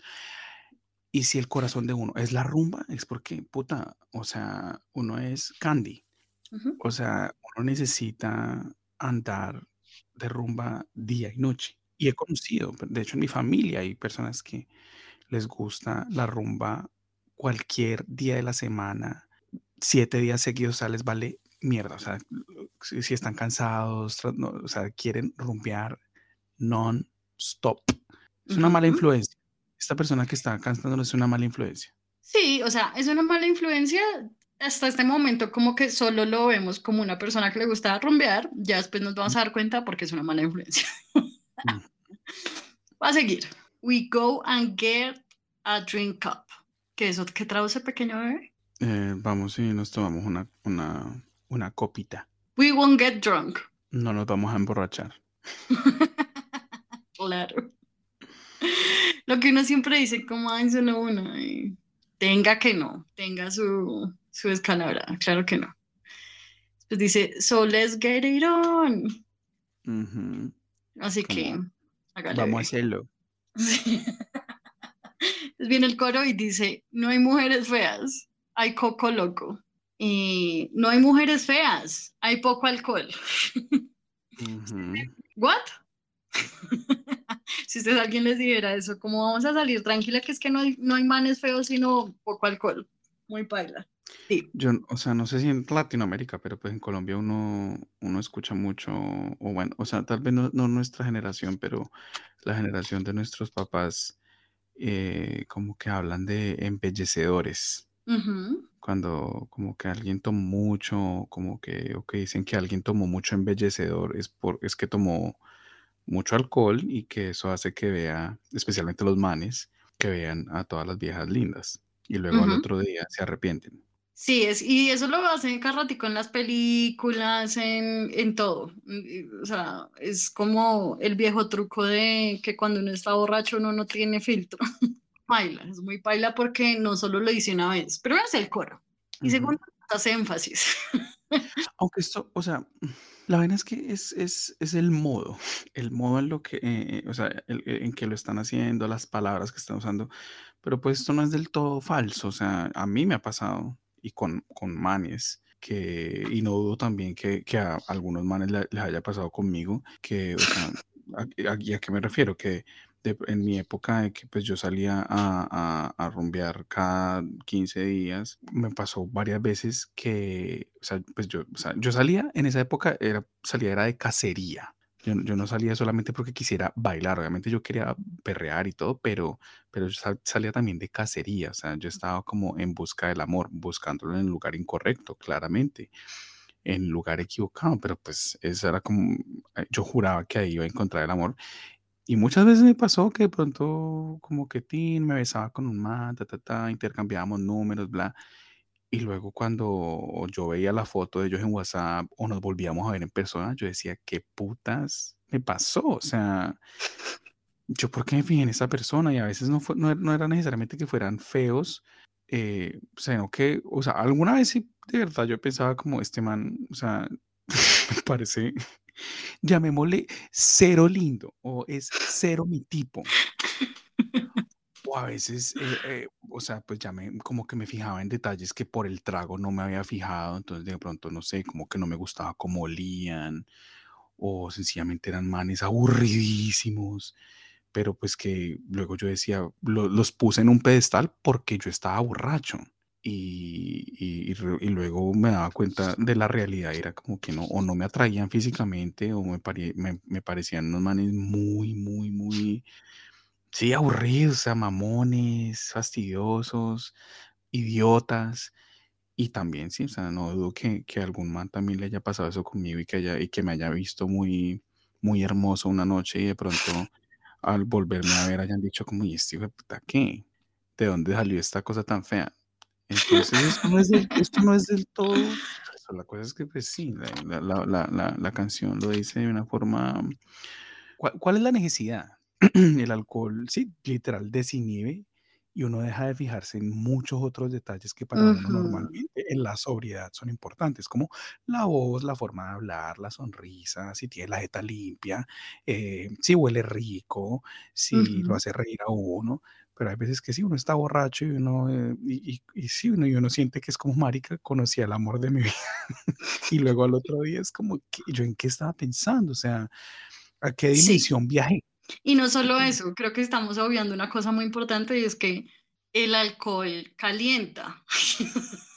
Y si el corazón de uno es la rumba, es porque, puta, o sea, uno es candy. O sea, uno necesita andar de rumba día y noche. Y he conocido, de hecho en mi familia hay personas que les gusta la rumba cualquier día de la semana, siete días seguidos sales, vale mierda. O sea, si, si están cansados, no, o sea, quieren rumbear non-stop. Es una mala influencia. Esta persona que está cantando es una mala influencia. Sí, o sea, es una mala influencia. Hasta este momento, como que solo lo vemos como una persona que le gusta rumbear. Ya después nos vamos a dar cuenta porque es una mala influencia. (laughs) Va a seguir. We go and get a drink cup. ¿Qué es eso? ¿Qué traduce pequeño bebé? Eh, vamos y nos tomamos una, una, una copita. We won't get drunk. No nos vamos a emborrachar. (laughs) Claro. Lo que uno siempre dice, como ay, solo uno. tenga que no, tenga su, su escalabra. Claro que no. Pues dice, so let's get it on. Así que, hágale. Vamos a hacerlo. (laughs) Sí. Entonces viene el coro y dice, no hay mujeres feas, hay coco loco. Y no hay mujeres feas, hay poco alcohol. (laughs) Ujú. ¿What? (laughs) si ustedes alguien les dijera eso, ¿cómo vamos a salir tranquila que es que no hay, no hay manes feos sino poco alcohol? Muy paila. Sí. Yo, o sea, no sé si en Latinoamérica, pero pues en Colombia uno, uno escucha mucho, o bueno, o sea, tal vez no, no nuestra generación, pero la generación de nuestros papás, eh, como que hablan de embellecedores. Cuando como que alguien tomó mucho, como que, o que dicen que alguien tomó mucho embellecedor, es, por, es que tomó mucho alcohol y que eso hace que vea, especialmente los manes, que vean a todas las viejas lindas y luego al Ujú. otro día se arrepienten. Sí, es, y eso lo hacen cada ratico en las películas, en, en todo. O sea, es como el viejo truco de que cuando uno está borracho uno no tiene filtro. (laughs) Paila, es muy paila porque no solo lo dice una vez, primero es el coro y Ujú. segundo hace énfasis. (laughs) Aunque esto, o sea, la vaina es que es, es, es el modo, (laughs) el modo en lo que, eh, eh, o sea, el- el- en que lo están haciendo, las palabras que están usando, pero pues esto no es del todo falso, o sea, a mí me ha pasado y con, con manes que, y no dudo también que, que a algunos manes le- les haya pasado conmigo, que, o sea, ¿a, a- a qué me refiero? Que de- en mi época de que pues yo salía a, a, a rumbear cada 15 días, me pasó varias veces que, o sea, pues yo, o sea, yo salía en esa época, era, salía era de cacería. Yo, yo no salía solamente porque quisiera bailar, obviamente yo quería perrear y todo, pero, pero yo sal- salía también de cacería, o sea, yo estaba como en busca del amor, buscándolo en el lugar incorrecto, claramente, en el lugar equivocado, pero pues eso era como, eh, yo juraba que ahí iba a encontrar el amor y muchas veces me pasó que de pronto como que tin, me besaba con un man, ta, ta, ta, intercambiábamos números, bla. Y luego cuando yo veía la foto de ellos en WhatsApp o nos volvíamos a ver en persona, yo decía, ¿qué putas me pasó? O sea, yo por qué me fijé en esa persona y a veces no, fue, no, no era necesariamente que fueran feos, eh, sino que, o sea, alguna vez sí, de verdad yo pensaba como este man, o sea, (laughs) me parece, llamémosle cero lindo o es cero mi tipo. O a veces, eh, eh, o sea, pues ya me, como que me fijaba en detalles que por el trago no me había fijado, entonces de pronto, no sé, como que no me gustaba cómo olían, o sencillamente eran manes aburridísimos, pero pues que luego yo decía, lo- los puse en un pedestal porque yo estaba borracho. Y, y- luego me daba cuenta de la realidad, era como que no, o no me atraían físicamente, o me, pare- me, me parecían unos manes muy, muy, muy, sí, aburridos, o sea, mamones, fastidiosos, idiotas. Y también, sí, o sea, no dudo que, que algún man también le haya pasado eso conmigo y que, haya, y que me haya visto muy, muy hermoso una noche y de pronto al volverme a ver hayan dicho como, ¿y este puta qué? ¿De dónde salió esta cosa tan fea? Entonces, esto no es del, esto no es del todo falso. La cosa es que, pues sí, la, la- la- la- canción lo dice de una forma... ¿Cuál, cuál es la necesidad? (clears throat) El alcohol, sí, literal, desinhibe y uno deja de fijarse en muchos otros detalles que para uno normalmente en la sobriedad son importantes, como la voz, la forma de hablar, la sonrisa, si tiene la jeta limpia, eh, si huele rico, si lo hace reír a uno, pero hay veces que sí, uno está borracho y uno, eh, y, y, y sí, uno, y uno siente que es como marica, conocí al amor de mi (laughs) vida, y luego al otro día es como, ¿qué- ¿yo en qué estaba pensando? O sea, ¿a qué Sí. dimensión viajé? Y no solo eso, creo que estamos obviando una cosa muy importante y es que el alcohol calienta. (laughs)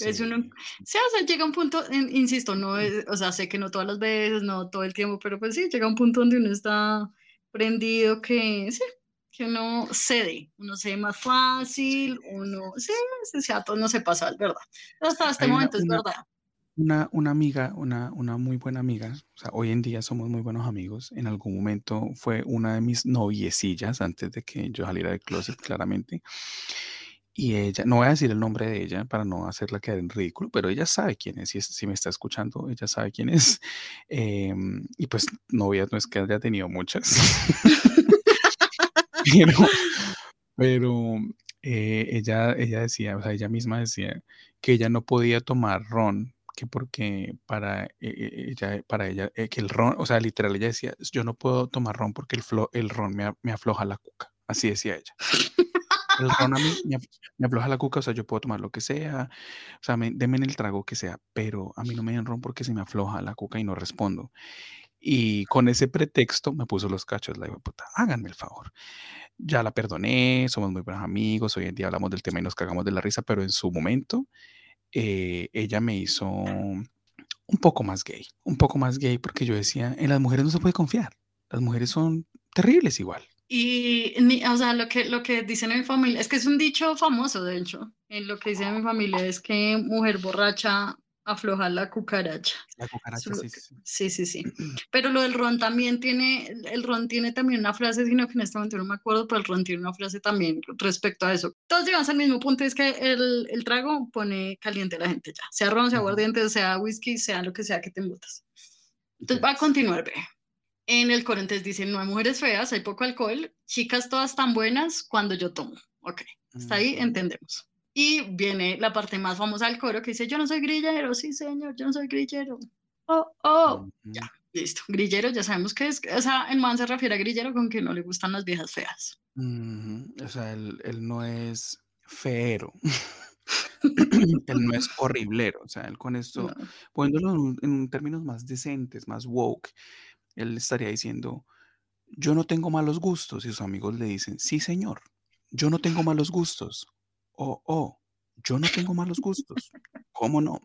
Es uno, Sí, sí. sí, o sea, llega un punto, insisto, no es, o sea, sé que no todas las veces, no todo el tiempo, pero pues sí, llega un punto donde uno está prendido que, sí, que uno cede, uno cede más fácil, uno, sí, ese chato no se pasa, es verdad. Hasta este Hay una, momento es una, verdad. una, una amiga, una, una muy buena amiga, o sea, hoy en día somos muy buenos amigos. En algún momento fue una de mis noviecillas antes de que yo saliera del closet, claramente. Y ella, no voy a decir el nombre de ella para no hacerla quedar en ridículo, pero ella sabe quién es, si, es- si me está escuchando, ella sabe quién es. (laughs) Em, y pues novias no es que haya tenido muchas, (laughs) pero, eh, ella, ella decía, o sea, ella misma decía que ella no podía tomar ron, que porque para eh, eh, ella, para ella, que el ron, o sea, literal, ella decía, yo no puedo tomar ron porque el, flo- el ron me, me afloja la cuca. Así decía ella. El ron a mí me afloja la cuca, o sea, yo puedo tomar lo que sea, o sea, me, denme el trago que sea, pero a mí no me den ron porque se me afloja la cuca y no respondo. Y con ese pretexto me puso los cachos, la digo, puta, háganme el favor. Ya la perdoné, somos muy buenos amigos, hoy en día hablamos del tema y nos cagamos de la risa, pero en su momento eh, ella me hizo un poco más gay, un poco más gay porque yo decía, en las mujeres no se puede confiar, las mujeres son terribles igual. Y, o sea, lo que, lo que dicen en mi familia, es que es un dicho famoso, de hecho, en lo que dicen en mi familia es que mujer borracha afloja la cucaracha. La cucaracha, Solo sí, sí, sí. Sí. Pero lo del ron también tiene, el ron tiene también una frase, sino que en este momento no me acuerdo, pero el ron tiene una frase también respecto a eso. Todos llegamos al mismo punto, es que el, el trago pone caliente a la gente ya, sea ron, sea aguardiente, sea whisky, sea lo que sea que te embotas. Entonces va a continuar, ve. En el coro entonces dicen, no hay mujeres feas, hay poco alcohol, chicas todas tan buenas cuando yo tomo. Ok, hasta ahí entendemos. Y viene la parte más famosa del coro que dice, yo no soy grillero, sí señor, yo no soy grillero. Oh, oh, ya, listo. Grillero, ya sabemos que es, o sea, el man se refiere a grillero con que no le gustan las viejas feas. O sea, él, él no es feero. (laughs) él no es horriblero. O sea, él con esto, No. poniéndolo en términos más decentes, más woke, él estaría diciendo, yo no tengo malos gustos. Y sus amigos le dicen, sí, señor, yo no tengo malos gustos. Oh, oh, yo no tengo malos gustos. (laughs) ¿Cómo no?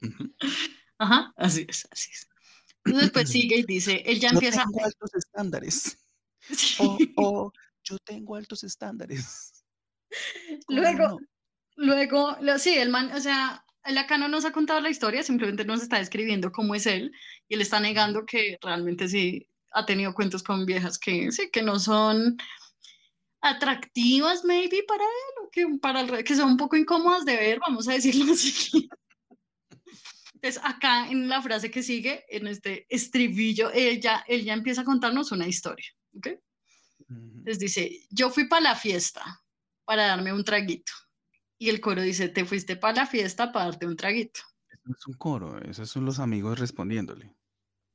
Ajá, así es, así es. Entonces, pues (clears throat) sigue y dice, él ya Yo empieza. tengo altos estándares. (laughs) Sí. Oh, oh, yo tengo altos estándares. (laughs) ¿Cómo Luego, no? Luego, lo- sí, el man, o sea, él acá no nos ha contado la historia, simplemente nos está describiendo cómo es él y él está negando que realmente sí ha tenido cuentos con viejas que sí, que no son atractivas, maybe para él, o que, para el, que son un poco incómodas de ver, vamos a decirlo (laughs) así. Entonces, acá en la frase que sigue, en este estribillo, ella, él ya empieza a contarnos una historia, ¿ok? Les dice, yo fui para la fiesta para darme un traguito. Y el coro dice, te fuiste para la fiesta para darte un traguito. Eso es un coro, esos son los amigos respondiéndole.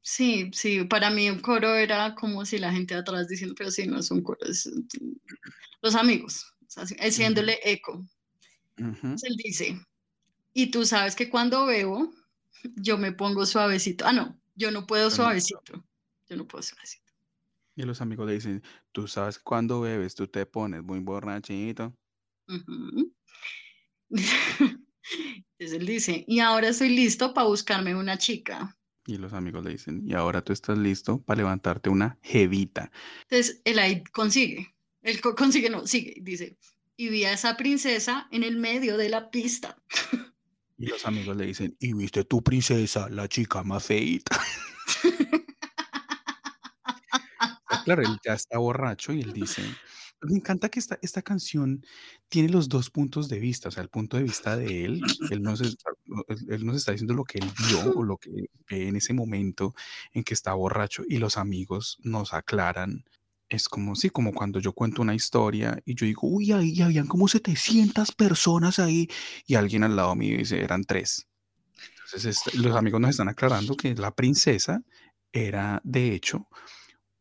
Sí, sí, para mí un coro era como si la gente atrás diciendo, pero sí, no es un coro, es los amigos, haciéndole eco. Entonces él dice, y tú sabes que cuando bebo, yo me pongo suavecito. Ah, no, yo no puedo suavecito. Yo no puedo suavecito. Y los amigos le dicen, tú sabes que cuando bebes tú te pones muy borrachito. (laughs) Entonces él dice, y ahora estoy listo para buscarme una chica. Y los amigos le dicen, y ahora tú estás listo para levantarte una jevita. Entonces él ahí consigue, él co- consigue, no, sigue, dice, y vi a esa princesa en el medio de la pista. (laughs) Y los amigos le dicen, y viste tu princesa, la chica más feita. (laughs) claro, él ya está borracho y él dice, me encanta que esta, esta canción tiene los dos puntos de vista, o sea, el punto de vista de él, él nos, está, él, nos está diciendo lo que él vio o lo que ve en ese momento en que está borracho y los amigos nos aclaran. Es como, sí, como cuando yo cuento una historia y yo digo, uy, ahí habían como 700 personas ahí y alguien al lado mío dice, eran tres. Entonces, este, los amigos nos están aclarando que la princesa era, de hecho,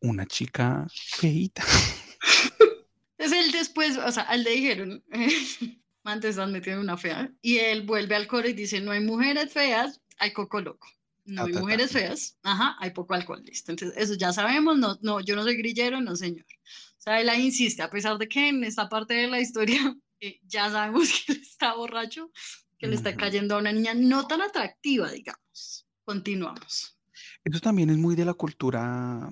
una chica feita. (laughs) Entonces él después, o sea, a él le dijeron, (laughs) man, te estás metiendo en una fea. Y él vuelve al coro y dice, no hay mujeres feas, hay coco loco. No hay mujeres feas, ajá, hay poco alcohol, listo. Entonces, eso ya sabemos, no, no, yo no soy grillero, no señor. O sea, él ahí insiste, a pesar de que en esta parte de la historia (laughs) eh, ya sabemos (laughs) que él está borracho, que le está cayendo a una niña no tan atractiva, digamos. Continuamos. Eso también es muy de la cultura,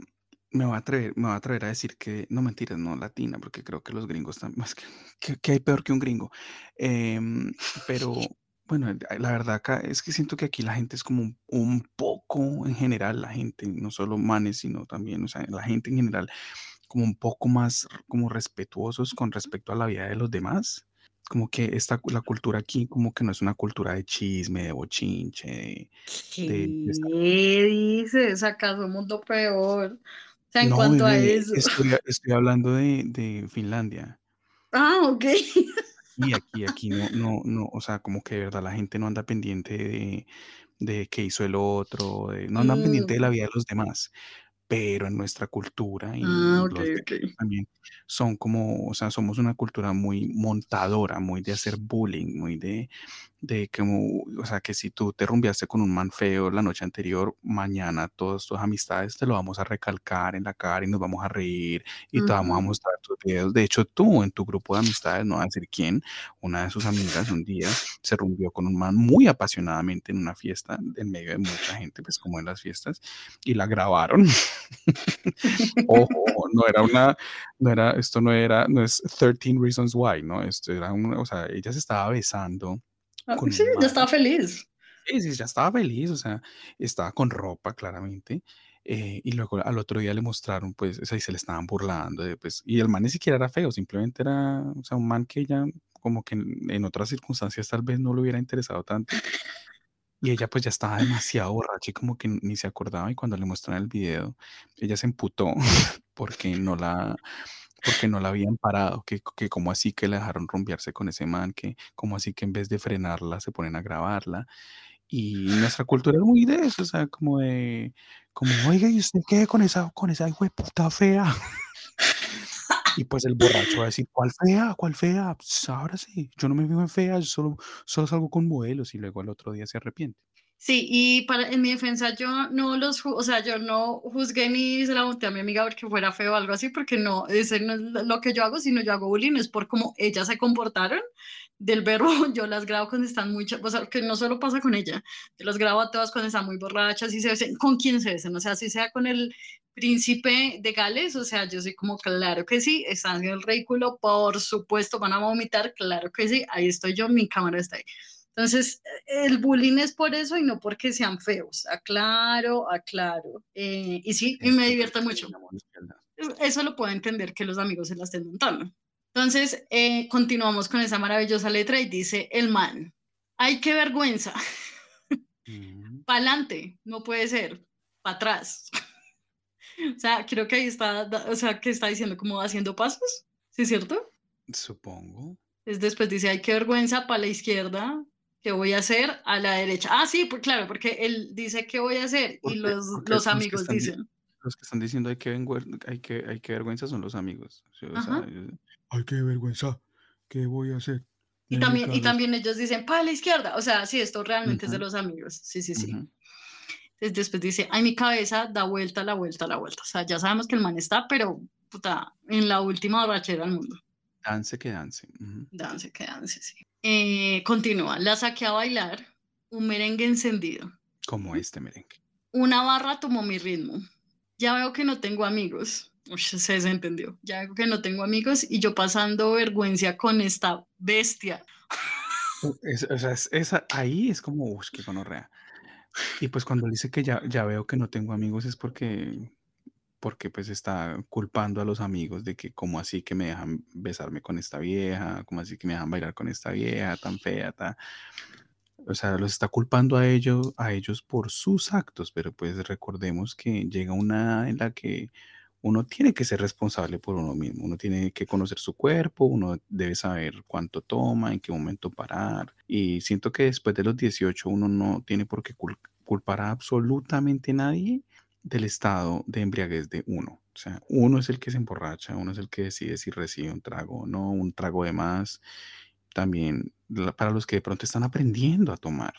me voy a atrever, me voy a atrever a decir que, no mentiras, no latina, porque creo que los gringos están (laughs) más que, que, que hay peor que un gringo. Em, (laughs) pero bueno, eh, la verdad acá es que siento que aquí la gente es como un, un poco en general, la gente, no solo manes, sino también, o sea, la gente en general, como un poco más como respetuosos con respecto a la vida de los demás. Como que esta, la cultura aquí, como que no es una cultura de chisme, de bochinche, de, ¿Qué de- de dices? ¿Acaso mundo peor? O sea, en No, cuanto a bebé, eso. estoy, estoy hablando de, de Finlandia. Ah, ok. Y aquí, aquí no, no, no, o sea, como que de verdad la gente no anda pendiente de, de qué hizo el otro, de- no andan pendiente de Mm, la vida de los demás. Pero en nuestra cultura y Ah, ok, los de ok. ellos también son como, o sea, somos una cultura muy montadora, muy de hacer bullying, muy de, de como, o sea, que si tú te rumbeaste con un man feo la noche anterior, mañana todas tus amistades te lo vamos a recalcar en la cara y nos vamos a reír y te vamos a mostrar tus videos. De hecho, tú en tu grupo de amistades, no voy a decir quién, una de sus amigas un día se rumbió con un man muy apasionadamente en una fiesta, en medio de mucha gente, pues como en las fiestas, y la grabaron. (laughs) Ojo, no era una, no era, esto no era, no es 13 Reasons Why, ¿no? Esto era una, o sea, ella se estaba besando con sí, ya estaba feliz. Sí, sí, ya estaba feliz, o sea, estaba con ropa, claramente. eh, y luego al otro día le mostraron, pues, o sea, y se le estaban burlando, de, pues, y el man ni siquiera era feo, simplemente era, o sea, un man que ella, como que en, en otras circunstancias tal vez no le hubiera interesado tanto. Y ella pues ya estaba demasiado borracha y como que ni se acordaba y cuando le muestran el video, ella se emputó (laughs) porque no la, porque no la habían parado, que, que como así que la dejaron rumbearse con ese man, que como así que en vez de frenarla se ponen a grabarla. Y nuestra cultura es muy de eso, o sea, como de, como, oiga, ¿y usted qué con esa, con esa hijo de puta fea? Y pues el borracho va a decir, ¿cuál fea? ¿Cuál fea? Pues ahora sí, yo no me vivo en fea, yo solo, solo salgo con modelos y luego al otro día se arrepiente. Sí, y para, en mi defensa yo no los, o sea, yo no juzgué ni se la monté a mi amiga porque fuera feo o algo así, porque no, ese no es lo que yo hago, sino yo hago bullying, es por cómo ellas se comportaron del verbo, (laughs) yo las grabo cuando están muy, o sea, que no solo pasa con ella, yo las grabo a todas cuando están muy borrachas y se besen, con quién se besen, o sea, si sea con el príncipe de Gales, o sea, yo soy como, claro que sí, están en el ridículo, por supuesto, van a vomitar, claro que sí, ahí estoy yo, mi cámara está ahí. Entonces, el bullying es por eso y no porque sean feos. Aclaro, aclaro. Eh, y sí, y me divierte mucho. Eso lo puedo entender que los amigos se la estén montando. Entonces, eh, continuamos con esa maravillosa letra y dice el man. Ay, qué vergüenza. Mm, (laughs) Pa'lante, no puede ser. Para atrás. (laughs) o sea, creo que ahí está, o sea, que está diciendo como haciendo pasos. ¿Sí es cierto? Supongo. Es después dice, ay, qué vergüenza, para la izquierda, ¿qué voy a hacer? A la derecha. Ah, sí, pues claro, porque él dice, ¿qué voy a hacer? Porque- Y los, los amigos dicen, Los que están diciendo hay que, hay que, hay que vergüenza son los amigos. o sea, Ajá. ellos, ay, qué vergüenza. ¿Qué voy a hacer? y también, y cabeza". también ellos dicen, para la izquierda. O sea, sí, esto realmente es de los amigos. Sí, sí, sí. Entonces después dice, ay, mi cabeza da vuelta, la vuelta, la vuelta. O sea, ya sabemos que el man está, pero, puta, en la última borrachera del mundo. Dance que dance. Dance, que dance, sí. Eh, continúa, la saqué a bailar, un merengue encendido. Como este merengue. Una barra tomó mi ritmo. Ya veo que no tengo amigos. Uy, se desentendió. Ya veo que no tengo amigos y yo pasando vergüenza con esta bestia. Es- o sea, es- ahí es como, uff, qué gonorrea. Y pues cuando dice que ya, ya veo que no tengo amigos es porque, porque pues está culpando a los amigos de que como así que me dejan besarme con esta vieja, como así que me dejan bailar con esta vieja tan fea, ta- O sea, los está culpando a ellos, a ellos por sus actos, pero pues recordemos que llega una en la que uno tiene que ser responsable por uno mismo, uno tiene que conocer su cuerpo, uno debe saber cuánto toma, en qué momento parar. Y siento que después de los 18 uno no tiene por qué cul- culpar a absolutamente nadie del estado de embriaguez de uno. O sea, uno es el que se emborracha, uno es el que decide si recibe un trago o no, un trago de más. También para los que de pronto están aprendiendo a tomar,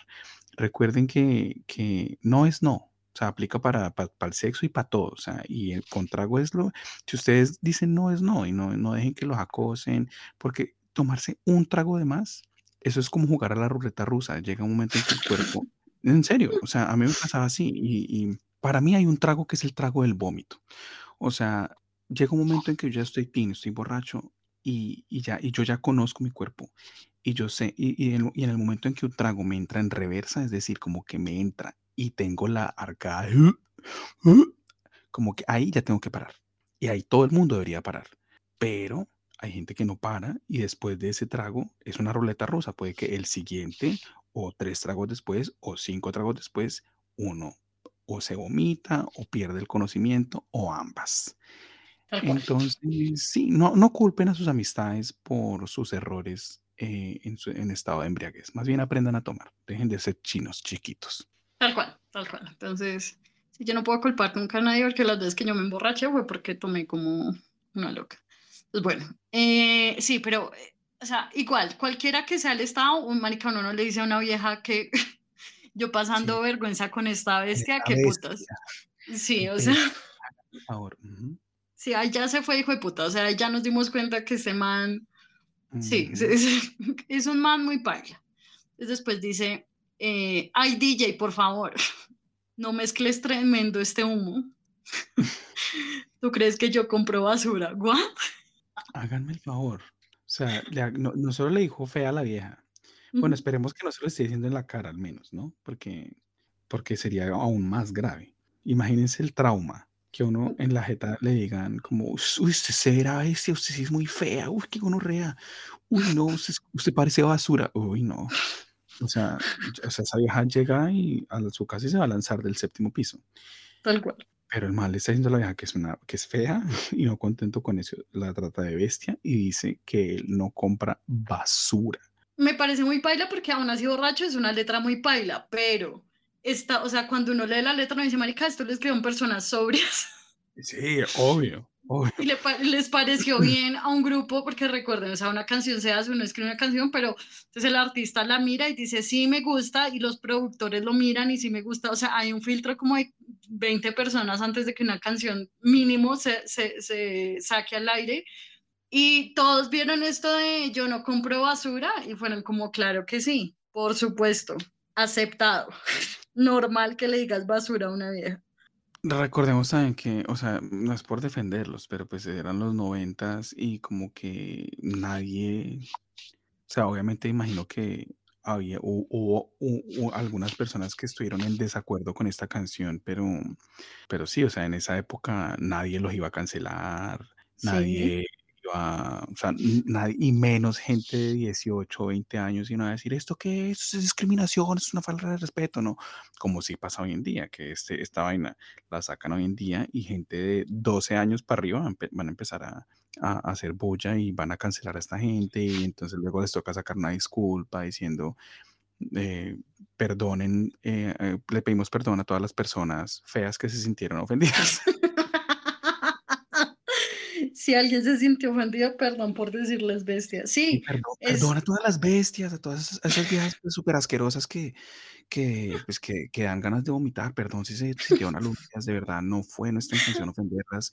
recuerden que, que no es no. O sea, aplica para, para, el sexo y para todo. O sea, y el contrago es lo. Si ustedes dicen no es no y no, no dejen que los acosen, porque tomarse un trago de más eso es como jugar a la ruleta rusa. Llega un momento en que el cuerpo, en serio, o sea, a mí me pasaba así y para mí hay un trago que es el trago del vómito. O sea, llega un momento en que yo ya estoy tino, estoy borracho y, y ya, y yo ya conozco mi cuerpo y yo sé, y, y en, y en el momento en que un trago me entra en reversa, es decir, como que me entra y tengo la arcada, como que ahí ya tengo que parar. Y ahí todo el mundo debería parar. Pero hay gente que no para y después de ese trago es una ruleta rusa. Puede que el siguiente o tres tragos después o cinco tragos después, uno o se vomita o pierde el conocimiento o ambas. Entonces, sí, no, no culpen a sus amistades por sus errores eh, en, su- en estado de embriaguez. Más bien aprendan a tomar. Dejen de ser chinos chiquitos. Tal cual, tal cual. Entonces, sí, yo no puedo culpar nunca a nadie porque las veces que yo me emborraché fue porque tomé como una loca. Pues bueno, eh, sí, pero, eh, o sea, igual, cualquiera que sea el estado, un marica uno no le dice a una vieja que (laughs) yo pasando vergüenza con esta bestia, Esta qué putas. Sí, o sea, Por (laughs) favor. Ujú, sí, ahí ya se fue hijo de puta, o sea, ya nos dimos cuenta que este man, sí, ujú. es, (laughs) es un man muy paila. Después dice, eh, ay DJ, por favor, (laughs) no mezcles tremendo este humo. ¿Tú crees que yo compro basura? ¿What? Háganme el favor. O sea, le no solo le dijo fea a la vieja. Bueno, esperemos que no se lo esté diciendo en la cara al menos, ¿no? Porque, porque sería aún más grave. Imagínense el trauma que uno en la jeta le digan como, uy, usted será bestia, usted sí es muy fea, uy, qué gonorrea, uy, no, usted parece basura, uy, no. O sea, o sea, esa vieja llega y a su casa y se va a lanzar del séptimo piso. Tal cual. Pero el mal le está diciendo a la vieja que es, una, que es fea (laughs) y no contento con eso, la trata de bestia y dice que él no compra basura. Me parece muy paila porque aún así borracho es una letra muy paila, pero esta, o sea, cuando uno lee la letra, uno dice, marica, esto lo escribieron personas sobrias. (laughs) Sí, obvio, obvio. Y le les pareció (laughs) bien a un grupo, porque recuerden, o sea, una canción se hace, uno escribe una canción, pero entonces el artista la mira y dice, sí me gusta, y los productores lo miran y sí me gusta, o sea, hay un filtro como de 20 personas antes de que una canción mínimo se, se, se saque al aire, y todos vieron esto de yo no compro basura, y fueron como, claro que sí, por supuesto, aceptado, (laughs) normal que le digas basura a una vieja. Recordemos también que, o sea, no es por defenderlos, pero pues eran los noventas y como que nadie, o sea, obviamente imagino que había, hu- algunas personas que estuvieron en desacuerdo con esta canción, pero, pero sí, o sea, en esa época nadie los iba a cancelar, nadie iba, o sea, nadie, y menos gente de 18 o 20 años iban a decir, ¿esto qué es? Es discriminación, es una falta de respeto, ¿no? Como sí pasa hoy en día, que este, esta vaina la sacan hoy en día y gente de 12 años para arriba van a empe- van a empezar a, a hacer bulla y van a cancelar a esta gente y entonces luego les toca sacar una disculpa diciendo, eh, perdonen, eh, eh, le pedimos perdón a todas las personas feas que se sintieron ofendidas. (laughs) Si alguien se sintió ofendido, perdón por decirles bestia. Y Sí, perdón, es, perdón a todas las bestias, a todas esas, a esas viejas pues, súper asquerosas que, que, pues, que, que dan ganas de vomitar. Perdón si se sintieron aludidas, de verdad, no fue nuestra intención ofenderlas.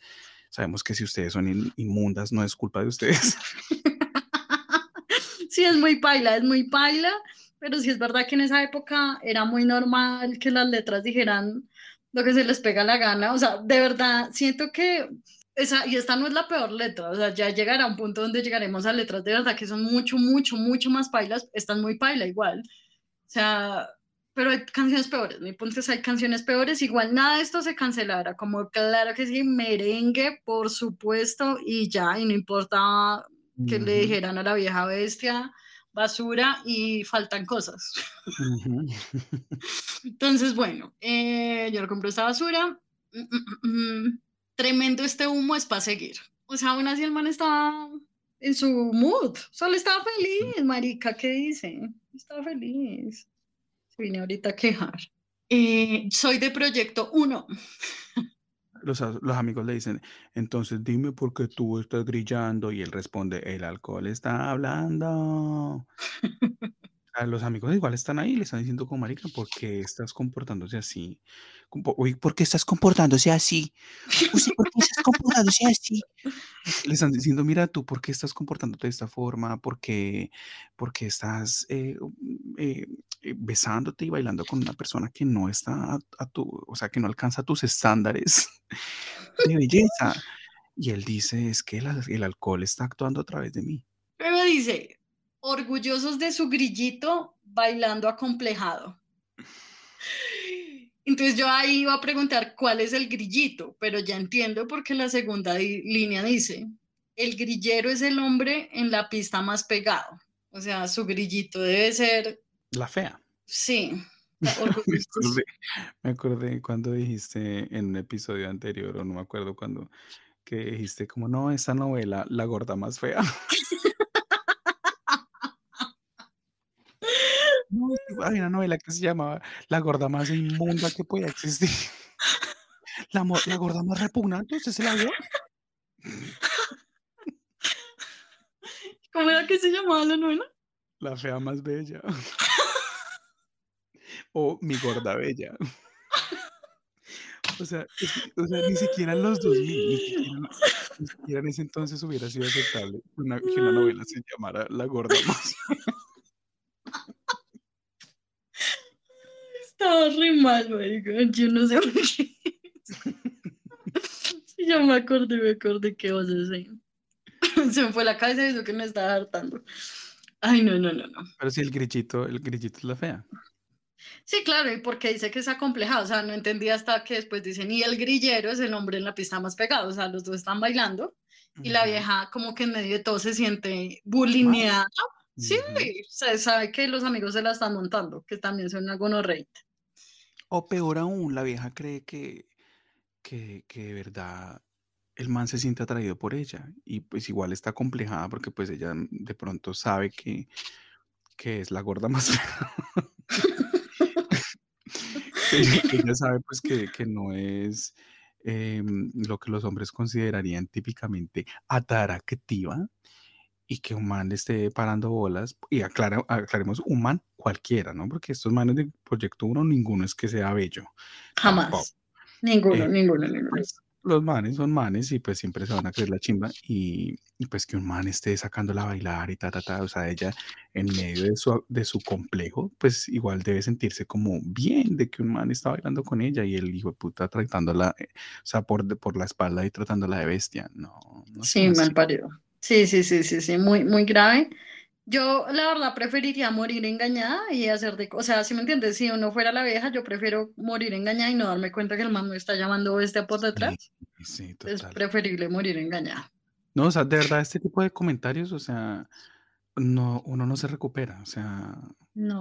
Sabemos que si ustedes son in- inmundas, no es culpa de ustedes. (laughs) sí, es muy paila, es muy paila, pero sí es verdad que en esa época era muy normal que las letras dijeran lo que se les pega la gana. O sea, de verdad, siento que esa, y esta no es la peor letra, o sea, ya llegará un punto donde llegaremos a letras de verdad que son mucho, mucho, mucho más pailas, están muy paila igual. O sea, pero hay canciones peores, mi punto es hay canciones peores, igual nada de esto se cancelara, como claro que sí, merengue, por supuesto, y ya, y no importaba que le Ujú, dijeran a la vieja bestia, basura y faltan cosas. ujú. (laughs) Entonces, bueno, eh, yo no compro esta basura. Mm, mm, mm, mm. Tremendo este humo es para seguir. O sea, aún así el man estaba en su mood, solo estaba feliz, marica, ¿qué dice? Estaba feliz. Se vine ahorita a quejar. Eh, soy de Proyecto 1. (laughs) Los, los amigos le dicen, entonces dime por qué tú estás grillando y él responde, el alcohol está hablando. (laughs) los amigos igual están ahí, le están diciendo como marica, ¿por qué estás comportándose así? Oye, ¿Por qué estás comportándose así? ¿Usted por qué estás comportándose así? le están diciendo, mira, tú, ¿por qué estás comportándote de esta forma? ¿Por qué, por qué estás eh, um, eh, eh, besándote y bailando con una persona que no está a, a tu, o sea, que no alcanza tus estándares de belleza? Y él dice, es que el alcohol está actuando a través de mí. Pero dice, orgullosos de su grillito bailando acomplejado. Entonces yo ahí iba a preguntar cuál es el grillito, pero ya entiendo porque la segunda línea dice, el grillero es el hombre en la pista más pegado. O sea, su grillito debe ser, La fea. sí, (laughs) Me orgullosos. acordé, me acordé cuando dijiste en un episodio anterior, o no me acuerdo cuando, que dijiste como, no, esa novela, La gorda más fea. (laughs) No, había una novela que se llamaba La gorda más inmunda que pueda existir. (laughs) La, gorda más repugnante, ¿usted se la vio? ¿Cómo era que se llamaba la novela? La fea más bella. (laughs) O mi gorda bella. O sea, o ni siquiera en los 2000, ni siquiera, ni siquiera en ese entonces hubiera sido aceptable una- que una novela se llamara La gorda más. (laughs) Estaba re mal, Yo no sé por qué. (laughs) Sí, ya me acordé, me acordé que vas a decir. Se me fue la cabeza y eso que me estaba hartando. Ay, no, no, no, no. Pero si el grillito, el grillito es la fea. Sí, claro, y porque dice que es acomplejado, o sea, no entendí hasta que después dicen, y el grillero es el hombre en la pista más pegado, o sea, los dos están bailando, y la vieja como que en medio de todo se siente bulineada. Sí, se sabe que los amigos se la están montando, que también son una gonorreita. O peor aún, la vieja cree que, que, que de verdad el man se siente atraído por ella y pues igual está complejada porque pues ella de pronto sabe que, que es la gorda (laughs) más fea. ella, ella sabe pues que, que no es em, lo que los hombres considerarían típicamente atractiva y que un man le esté parando bolas y aclara, aclaremos un man cualquiera, ¿no? Porque estos manes de Proyecto 1 ninguno es que sea bello. Jamás. Ninguno, Eh, ninguno, ninguno. Pues, los manes son manes y pues siempre se van a creer la chimba y, y, pues que un man esté sacándola a bailar y ta, ta, ta, o sea, ella en medio de su, de su complejo, pues igual debe sentirse como bien de que un man está bailando con ella y el hijo de puta tratándola, eh, o sea, por, por la espalda y tratándola de bestia, no, no Sí, así. mal parido. Sí, sí, sí, sí, sí, muy, muy grave. Yo, la verdad, preferiría morir engañada y hacer de... O sea, si me entiendes, si uno fuera la vieja, yo prefiero morir engañada y no darme cuenta que el man me está llamando bestia por detrás. Sí, sí, Es total. preferible morir engañada. No, o sea, de verdad, este tipo de comentarios, o sea, no, uno no se recupera, o sea, No,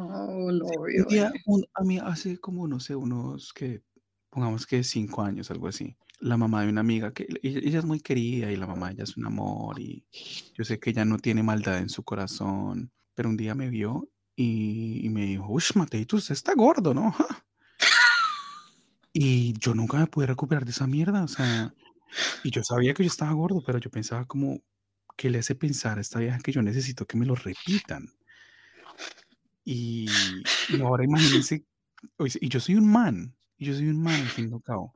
no, Sí, obvio, un día, obvio. un- a mí hace como, no sé, unos que, pongamos que cinco años, algo así, la mamá de una amiga, que ella, ella es muy querida y la mamá ella es un amor y yo sé que ella no tiene maldad en su corazón, pero un día me vio y, me dijo, uff, Mateito, usted está gordo, ¿no? Ja". (laughs) Y yo nunca me pude recuperar de esa mierda, o sea, y yo sabía que yo estaba gordo, pero yo pensaba como, ¿qué le hace pensar a esta vieja que yo necesito que me lo repitan? Y, y ahora imagínense, y yo soy un man, y yo soy un man al fin y cabo.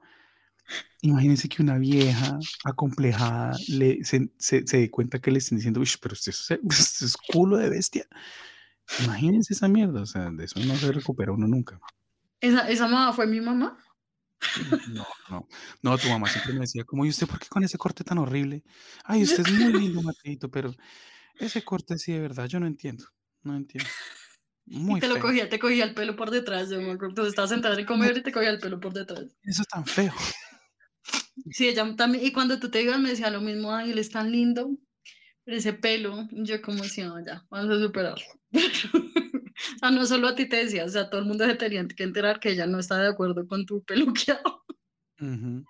Imagínense que una vieja acomplejada le, se, se, se dé cuenta que le estén diciendo, uy, pero usted es, (laughs) usted es culo de bestia. Imagínense esa mierda, o sea, de eso no se recupera uno nunca. ¿Esa, esa mamá fue mi mamá? No, no, no, tu mamá siempre me decía, como, ¿y usted por qué con ese corte tan horrible? Ay, usted es muy lindo, (laughs) Mateito, pero ese corte sí de verdad, yo no entiendo, no entiendo. Y Muy te lo cogía, te cogía el pelo por detrás. Yo me acuerdo, estabas sentada en el comedor y te cogía el pelo por detrás. Eso es tan feo. Sí, ella también, y cuando tú te ibas me decía lo mismo, ay, él es tan lindo, pero ese pelo, yo como decía, "No, ya, vamos a superarlo. (laughs) o sea, no solo a ti te decía, o sea, todo el mundo se tenía que enterar que ella no está de acuerdo con tu peluqueado. Ujú.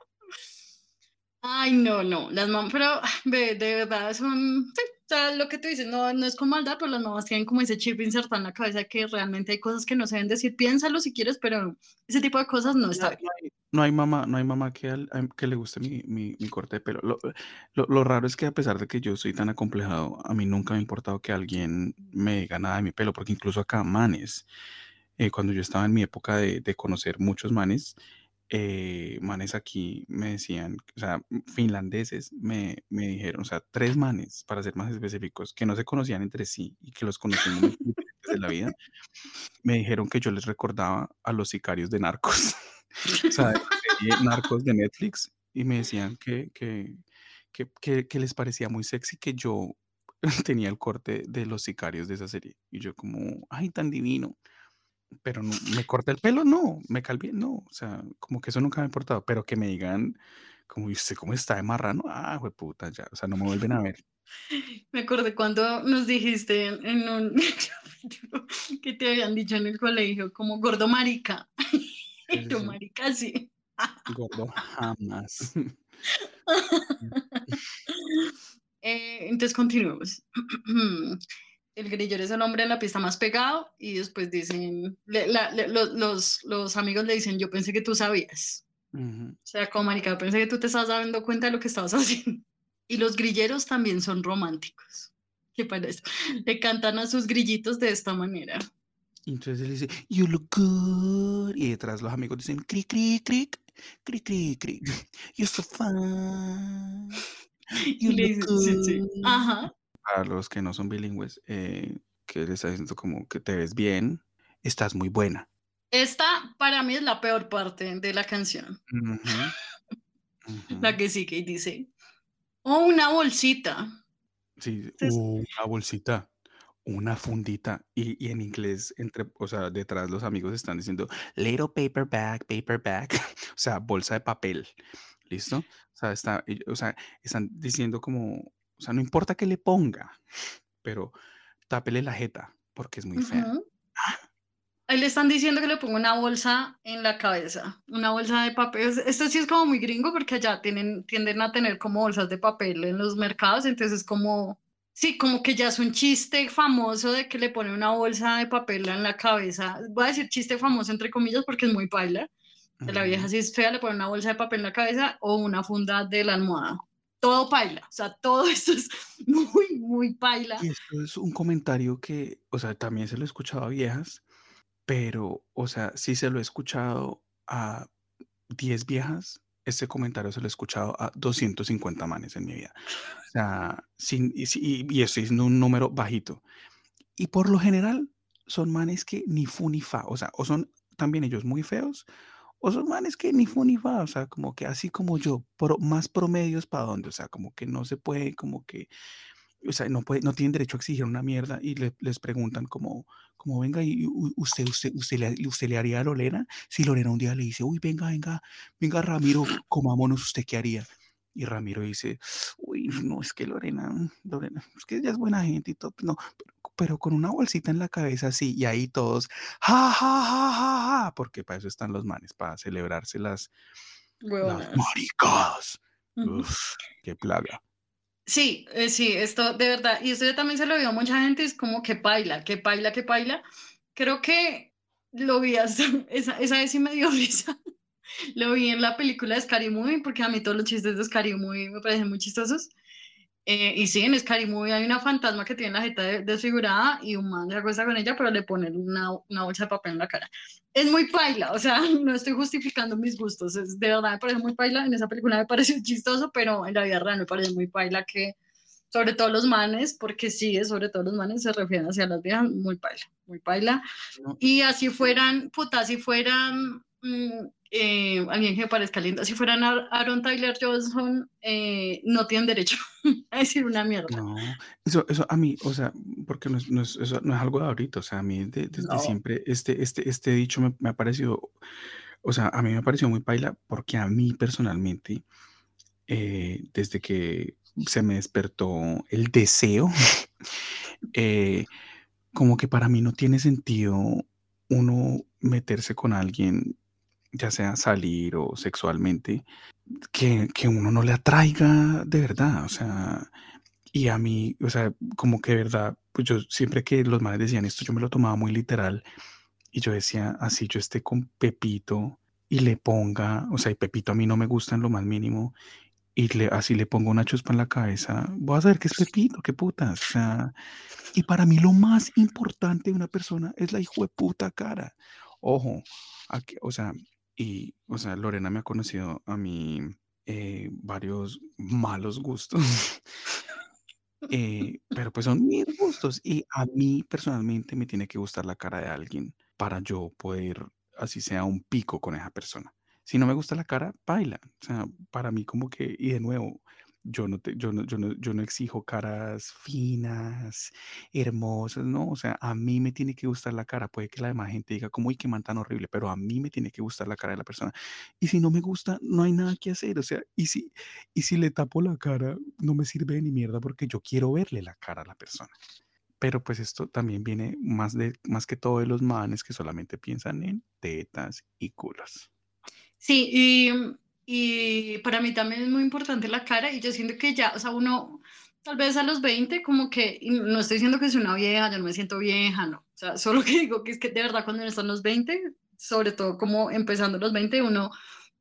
Ay, no, no, las mamás, pero ve, de verdad son, sí, o sea, lo que tú dices, no, no es con maldad, pero las mamás tienen como ese chip insertado en la cabeza que realmente hay cosas que no se deben decir, piénsalo si quieres, pero ese tipo de cosas no está bien. No hay, mamá, no hay mamá que, al- am- que le guste mi, mi- mi corte de pelo. Lo, lo- lo raro es que a pesar de que yo soy tan acomplejado, a mí nunca me ha importado que alguien me diga nada de mi pelo, porque incluso acá manes, eh, cuando yo estaba en mi época de, de conocer muchos manes, eh, manes aquí me decían, o sea, finlandeses me, me dijeron, o sea, tres manes, para ser más específicos, que no se conocían entre sí y que los conocí en momentos diferentes de la vida, me dijeron que yo les recordaba a los sicarios de Narcos. (laughs) o sea, Narcos de Netflix, y me decían que, que, que, que- que les parecía muy sexy que yo (laughs) tenía el corte de los sicarios de esa serie. Y yo como, ay, tan divino. Pero no, me corta el pelo, no, me calvié, no. O sea, como que eso nunca me ha importado. Pero que me digan, como, ¿y usted cómo está de marrano? Ah, puta, ya. O sea, no me vuelven a ver. (laughs) Me acordé cuando nos dijiste en, un (laughs) que te habían dicho en el colegio como gordo marica. Sí. marica, sí. Gordo, jamás. (laughs) Eh, entonces continuemos. (clears throat) El grillero es el hombre en la pista más pegado y después dicen, le- la- le- lo- los, los amigos le dicen, yo pensé que tú sabías. Ujú. O sea, como marica, pensé que tú te estabas dando cuenta de lo que estabas (laughs) haciendo. Y los grilleros también son románticos. ¿Qué para esto? Le cantan a sus grillitos de esta manera. Y entonces él dice, you look good. Y detrás los amigos dicen, cric, cric, cric, cric, cric, cric. (laughs) You're so fun. (laughs) You look dicen, sí, sí. good. Ajá. Para los que no son bilingües, eh, que les está diciendo como que te ves bien, estás muy buena. Esta para mí es la peor parte de la canción. (laughs) La que sigue y dice, oh, una bolsita. Sí, Entonces- uh, una bolsita, una fundita. Y, y en inglés, entre, o sea, detrás los amigos están diciendo little paper bag, paper bag, (laughs) o sea, bolsa de papel. ¿Listo? O sea, está, o sea, están diciendo como, o sea, no importa que le ponga, pero tápele la jeta, porque es muy fea. Ujú. Ahí le están diciendo que le ponga una bolsa en la cabeza, una bolsa de papel. Es- Esto sí es como muy gringo porque allá tienen, tienden a tener como bolsas de papel en los mercados, entonces es como, sí, como que ya es un chiste famoso de que le pone una bolsa de papel en la cabeza. Voy a decir chiste famoso entre comillas porque es muy paila. De la vieja si es fea le pone una bolsa de papel en la cabeza o una funda de la almohada. Todo paila, o sea, todo (laughs) esto es muy, muy paila. Y esto es un comentario que, o sea, también se lo he escuchado a viejas, pero, o sea, sí se lo he escuchado a 10 viejas, este comentario se lo he escuchado a 250 manes en mi vida. Sea, sin, y, y, estoy diciendo un número bajito. Y por lo general son manes que ni fu ni fa, o sea, o son también ellos muy feos, o son manes que ni fu ni fa, o sea, como que así como yo, pro- más promedios para dónde, o sea, como que no se puede, como que o sea, no, puede, no tienen derecho a exigir una mierda y le- les preguntan como, como venga, y usted, usted, usted, le, usted le haría a Lorena? Si Lorena un día le dice, uy, venga, venga, venga, Ramiro, comámonos, ¿usted qué haría? Y Ramiro dice, uy, no, es que Lorena, Lorena, es que ella es buena gente y todo, no, pero, pero con una bolsita en la cabeza, sí, y ahí todos, ja, ja, ja, ja, ja, porque para eso están los manes, para celebrarse las, las. Ujú. Uf, qué plaga. Sí, eh, sí, esto de verdad, y esto yo también se lo vio a mucha gente, es como que baila, que baila, que baila. Creo que lo vi hasta, (laughs) esa, esa vez sí me dio (laughs) risa. Lo vi en la película de Scary Movie, porque a mí todos los chistes de Scary Movie me parecen muy chistosos. Eh, y sí, en Scary Movie hay una fantasma que tiene la jeta de- desfigurada y un man se acuesta con ella, pero le ponen una, una bolsa de papel en la cara. Es muy paila, o sea, (laughs) no estoy justificando mis gustos, es, de verdad me parece muy paila. En esa película me pareció (laughs) chistoso, pero en la vida real me parece muy paila que, sobre todo los manes, porque sí, sobre todo los manes se refieren hacia las viejas, muy paila, muy paila. No. Y así fueran, puta, si fueran mm, eh, alguien que me parezca lindo, si fueran Ar- Aaron Tyler Johnson, eh, no tienen derecho (laughs) a decir una mierda. No, eso, eso a mí, o sea, porque no es, no es- eso no es algo de ahorita, o sea, a mí de- desde No. siempre este, este, este dicho me, me ha parecido, o sea, a mí me ha parecido muy paila porque a mí personalmente, eh, desde que se me despertó el deseo, (laughs) eh, como que para mí no tiene sentido uno meterse con alguien, ya sea salir o sexualmente, que, que uno no le atraiga de verdad, o sea, y a mí, o sea, como que de verdad, pues yo siempre que los madres decían esto, yo me lo tomaba muy literal y yo decía, así yo esté con Pepito y le ponga, o sea, y Pepito a mí no me gusta en lo más mínimo, y le, así le pongo una chuspa en la cabeza, voy a saber que es Pepito, qué putas. O sea, y para mí lo más importante de una persona es la hijo de puta cara. Ojo, aquí, o sea, y, o sea, Lorena me ha conocido a mí eh, varios malos gustos. (laughs) eh, pero pues son mis gustos y a mí personalmente me tiene que gustar la cara de alguien para yo poder, así sea un pico con esa persona. Si no me gusta la cara, baila. O sea, para mí como que, y de nuevo, yo no, te, yo no, yo no, yo no exijo caras finas, hermosas, no, o sea, a mí me tiene que gustar la cara. Puede que la demás gente diga como, uy, qué man tan horrible, pero a mí me tiene que gustar la cara de la persona. Y si no me gusta, no hay nada que hacer, o sea, y si, y si le tapo la cara, no me sirve ni mierda porque yo quiero verle la cara a la persona. Pero pues esto también viene más, de, más que todo de los manes que solamente piensan en tetas y culos. Sí, y, y para mí también es muy importante la cara y yo siento que ya, o sea, uno tal vez a los 20 como que, no estoy diciendo que soy una vieja, yo no me siento vieja, no, o sea, (laughs) solo que digo que es que de verdad cuando uno está en los 20, sobre todo como empezando los 20, uno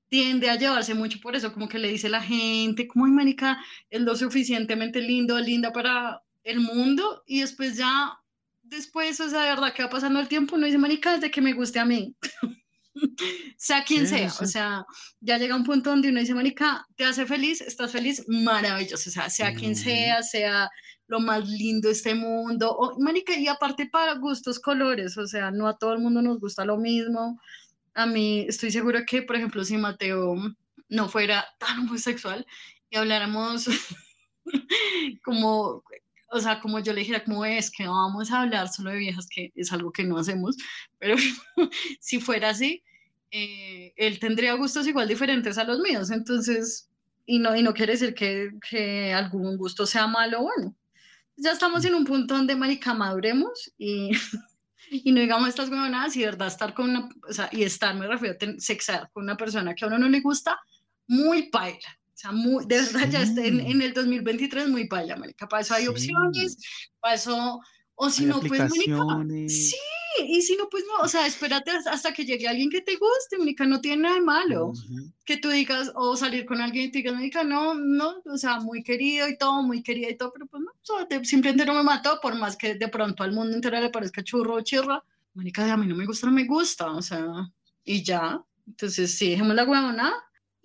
tiende a llevarse mucho por eso, como que le dice la gente, como, ay, marica, es lo suficientemente lindo, linda para el mundo, y después ya, después, o sea, de verdad que va pasando el tiempo, uno dice, marica, desde que me guste a mí. (laughs) (laughs) sea quien Sí, sea, sí. o sea, ya llega un punto donde uno dice, Mónica, te hace feliz, estás feliz, maravilloso, o sea, sea quien Ujú. sea, sea lo más lindo de este mundo, o, Mónica, y aparte para gustos, colores, o sea, no a todo el mundo nos gusta lo mismo, a mí estoy segura que, por ejemplo, si Mateo no fuera tan homosexual y habláramos (laughs) como, o sea, como yo le dijera, como es que no vamos a hablar solo de viejas, que es algo que no hacemos, (laughs) pero (laughs) si fuera así, eh, él tendría gustos igual diferentes a los míos, entonces, y no, y no quiere decir que, que algún gusto sea malo o bueno. Ya estamos en un punto donde, marica, maduremos y, (laughs) y no digamos estas huevonadas y de verdad estar con una, o sea, y estar, me refiero a sexar con una persona que a uno no le gusta, muy paila. O sea, muy, de verdad, ya está en, Sí. en el 2023 muy paila, marica. Para eso hay Sí. opciones, para eso, o si Hay no, pues, marica, sí, y si no, pues no, o sea, espérate hasta- que llegue alguien que te guste, marica, no tiene nada de malo Ujú. que tú digas, o salir con alguien y te digas, marica, no, no, o sea, muy querido y todo, muy querida y todo, pero pues no, o sea, te- simplemente no me mató, por más que de pronto al mundo entero le parezca churro o chirra, marica, a mí no me gusta, no me gusta, o sea, y ya, entonces sí, dejemos la huevona,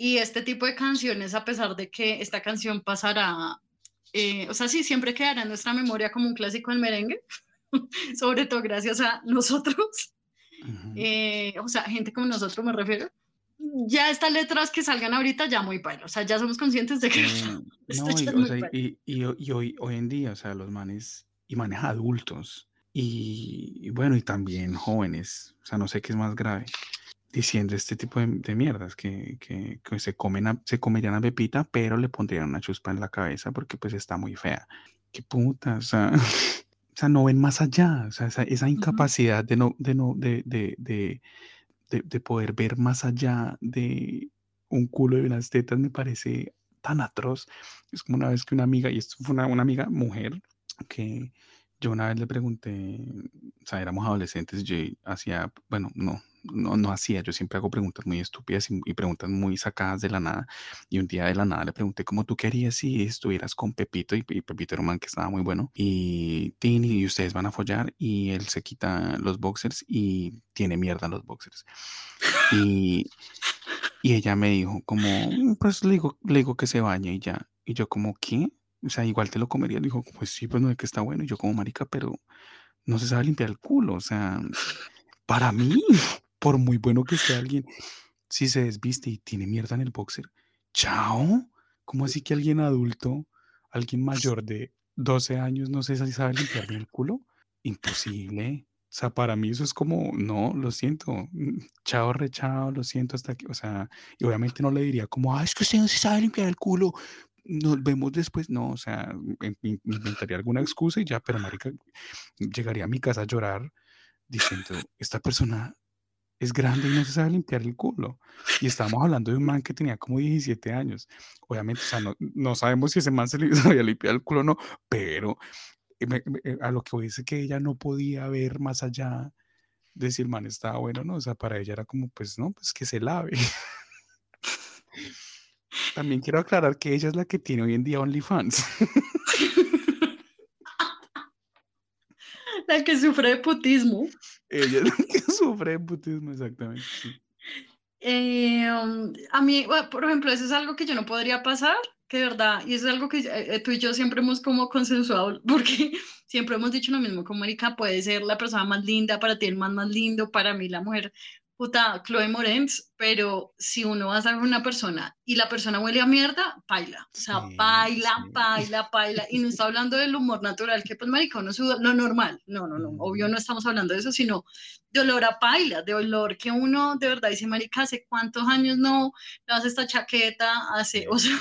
y este tipo de canciones, a pesar de que esta canción pasará, eh, o sea, sí, siempre quedará en nuestra memoria como un clásico del merengue, (laughs) sobre todo gracias a nosotros, eh, o sea, gente como nosotros me refiero, ya estas letras que salgan ahorita ya muy paila, o sea, ya somos conscientes de que (laughs) esto no, y, o sea, y, y y hoy, hoy en día, o sea, los manes, y manes adultos, y, y bueno, y también jóvenes, o sea, no sé qué es más grave, diciendo este tipo de, de mierdas, que, que, que se, comen a- se comerían a Pepita, pero le pondrían una chuspa en la cabeza porque pues está muy fea. Qué puta, o sea, (laughs) o sea, no ven más allá, o sea, esa, esa incapacidad de no, de no, de, de, de, de, de poder ver más allá de un culo y unas tetas me parece tan atroz. Es como una vez que una amiga, y esto fue una, una amiga mujer, que yo una vez le pregunté, o sea, éramos adolescentes, yo hacía, bueno, no, no, no hacía, yo siempre hago preguntas muy estúpidas y, y preguntas muy sacadas de la nada. Y un día de la nada le pregunté cómo tú querías si estuvieras con Pepito, y, y Pepito era un man que estaba muy bueno, y Tini, y ustedes van a follar, y él se quita los boxers y tiene mierda los boxers. Y, y ella me dijo como, "Mm, pues le digo, le digo que se bañe y ya. Y yo como, ¿qué? O sea, igual te lo comería. Le dijo, pues sí, pues no es que está bueno. Y yo como, marica, pero no se sabe limpiar el culo. O sea, para mí, por muy bueno que esté alguien, si se desviste y tiene mierda en el boxer, chao. ¿Cómo así que alguien adulto, alguien mayor de 12 años, no sé si sabe limpiar el culo? Imposible. O sea, para mí eso es como, no, lo siento, chao, re chao, lo siento hasta aquí. O sea, y obviamente no le diría como, ah, es que usted no se sabe limpiar el culo, nos vemos después. No, o sea, inventaría alguna excusa y ya, pero marica, llegaría a mi casa a llorar diciendo, esta persona es grande y no se sabe limpiar el culo. Y estábamos hablando de un man que tenía como 17 años. Obviamente, o sea, no, no sabemos si ese man se li- (laughs) sabía limpiar el culo o no, pero eh, eh, a lo que voy que ella no podía ver más allá de si el man estaba bueno o no. O sea, para ella era como, pues no, pues que se lave. (laughs) También quiero aclarar que ella es la que tiene hoy en día OnlyFans. (laughs) La que sufre de putismo. Ella es la (laughs) que sufre de putismo, exactamente. Eh, um, a mí, por ejemplo, eso es algo que yo no podría pasar, que de verdad, y eso es algo que eh, eh, tú y yo siempre hemos como consensuado, (laughs) porque siempre hemos dicho lo mismo, como Erika puede ser la persona más linda, para ti el man más lindo, para mí la mujer, puta, Chloe Moretz, pero si uno va a estar con una persona y la persona huele a mierda, paila, o sea, Sí, paila, sí. paila, paila, y no está hablando del humor natural, que pues marica, uno suda, lo normal, no, no, no, obvio no estamos hablando de eso, sino de olor a paila, de olor que uno de verdad dice, marica, ¿hace cuántos años no hace esta chaqueta? Hace, o sea,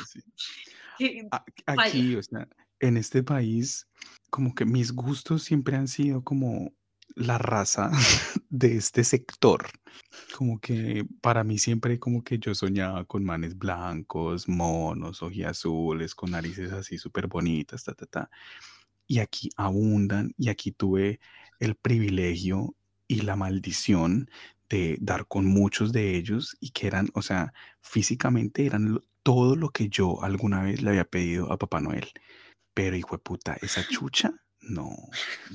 Sí, que, Aquí, o sea, en este país, como que mis gustos siempre han sido como la raza (laughs) de este sector. Como que para mí siempre como que yo soñaba con manes blancos, monos, ojiazules, con narices así súper bonitas, ta, ta, ta. Y aquí abundan y aquí tuve el privilegio y la maldición de dar con muchos de ellos y que eran, o sea, físicamente eran todo lo que yo alguna vez le había pedido a Papá Noel. Pero hijo de puta, esa (laughs) chucha, no,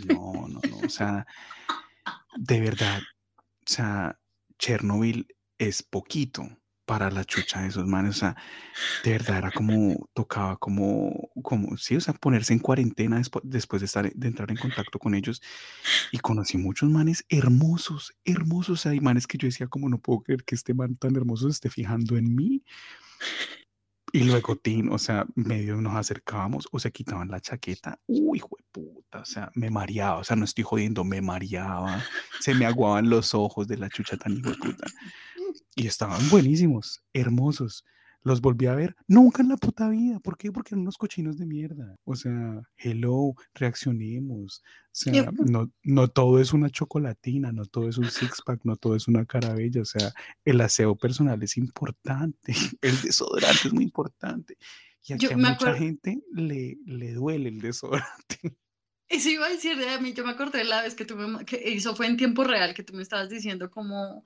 no, no, no. O sea, de verdad, o sea, Chernobyl es poquito para la chucha de esos manes. O sea, de verdad era como, tocaba como, como, sí, o sea, ponerse en cuarentena despu- después de, estar, de entrar en contacto con ellos. Y conocí muchos manes hermosos, hermosos. O sea, hay manes que yo decía, como no puedo creer que este man tan hermoso se esté fijando en mí. Y luego, Tin, o sea, medio nos acercábamos o se quitaban la chaqueta. Uy, hijo de puta, o sea, me mareaba, o sea, no estoy jodiendo, me mareaba, se me aguaban los ojos de la chucha tan hijo de puta. Y estaban buenísimos, hermosos. Los volví a ver nunca en la puta vida. ¿Por qué? Porque eran unos cochinos de mierda. O sea, hello, reaccionemos. O sea, no, no todo es una chocolatina, no todo es un six-pack, no todo es una carabella. O sea, el aseo personal es importante, (laughs) el desodorante es muy importante. Y aquí Yo a mucha gente le, le duele el desodorante. (laughs) Eso iba a decir de a mí, yo me acordé la vez que tú me, que eso fue en tiempo real, que tú me estabas diciendo como,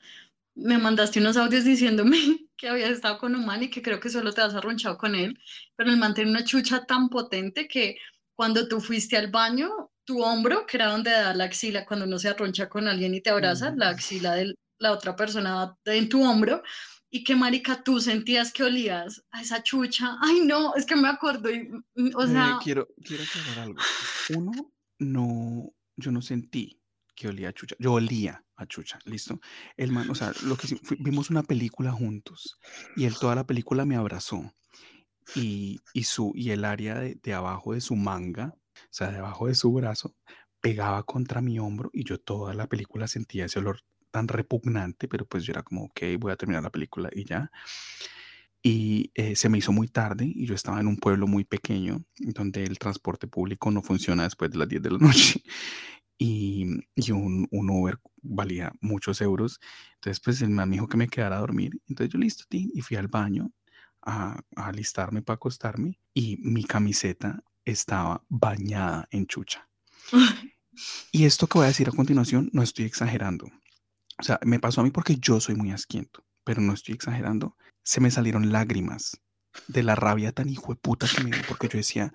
me mandaste unos audios diciéndome (laughs) que habías estado con un man y que creo que solo te has arronchado con él, pero el man tenía una chucha tan potente que cuando tú fuiste al baño, tu hombro, que era donde da la axila, cuando uno se arroncha con alguien y te abraza, Ujú. la axila de la otra persona en tu hombro, y que marica, tú sentías que olías a esa chucha. Ay, no, es que me acuerdo, y, mm, o Eh, sea, quiero, quiero aclarar algo. Uno, no, yo no sentí que olía a chucha. Yo olía a chucha, ¿listo? El man, o sea, lo que vimos una película juntos y él toda la película me abrazó y, y, su, y el área de, de abajo de su manga, o sea, debajo de su brazo, pegaba contra mi hombro y yo toda la película sentía ese olor tan repugnante, pero pues yo era como, ok, voy a terminar la película y ya. Y eh, se me hizo muy tarde y yo estaba en un pueblo muy pequeño donde el transporte público no funciona después de las 10 de la (laughs) noche y, y un, un Uber valía muchos euros. Entonces, pues el man me dijo que me quedara a dormir. Entonces yo listo, tin, y fui al baño a, a alistarme para acostarme y mi camiseta estaba bañada en chucha. (laughs) Y esto que voy a decir a continuación, no estoy exagerando. O sea, me pasó a mí porque yo soy muy asquiento, pero no estoy exagerando. Se me salieron lágrimas de la rabia tan hijo de puta que me dio, porque yo decía,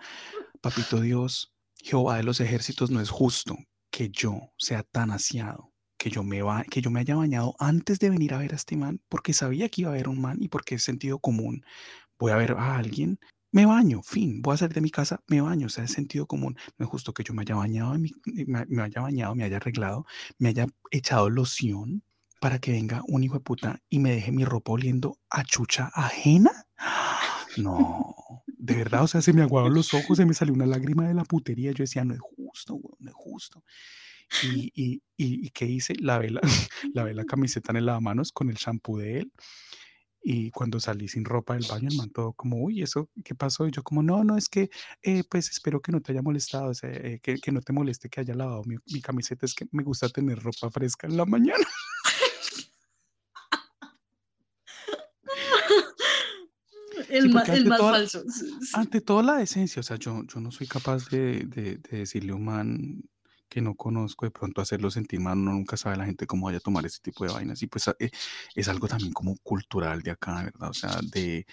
papito Dios, Jehová de los ejércitos, no es justo que yo sea tan asiado, que yo me va, que yo me haya bañado antes de venir a ver a este man, porque sabía que iba a haber un man y porque es sentido común. Voy a ver a alguien, me baño, fin, voy a salir de mi casa, me baño, o sea, es sentido común. No es justo que yo me haya bañado, mi- me, me haya bañado, me haya arreglado, me haya echado loción para que venga un hijo de puta y me deje mi ropa oliendo a chucha ajena. No, de verdad, o sea, se me aguaron los ojos, se me salió una lágrima de la putería. Yo decía, no es justo, no es justo. Y, y, y, y ¿qué hice? Lavé la, (laughs) lavé la camiseta en el lavamanos con el shampoo de él. Y cuando salí sin ropa del baño, el man todo como, uy, ¿eso qué pasó? Y yo como, no, no, es que, eh, pues espero que no te haya molestado, o sea, eh, que, que no te moleste que haya lavado mi camiseta, es que me gusta tener ropa fresca en la mañana. El, Sí, porque el ante más toda- falso. Ante todo la decencia, o sea, yo, yo no soy capaz de, de- de decirle a un man que no conozco, de pronto hacerlo sentir mal, uno nunca sabe la gente cómo vaya a tomar ese tipo de vainas. Y pues eh, es algo también como cultural de acá, ¿verdad? O sea, de,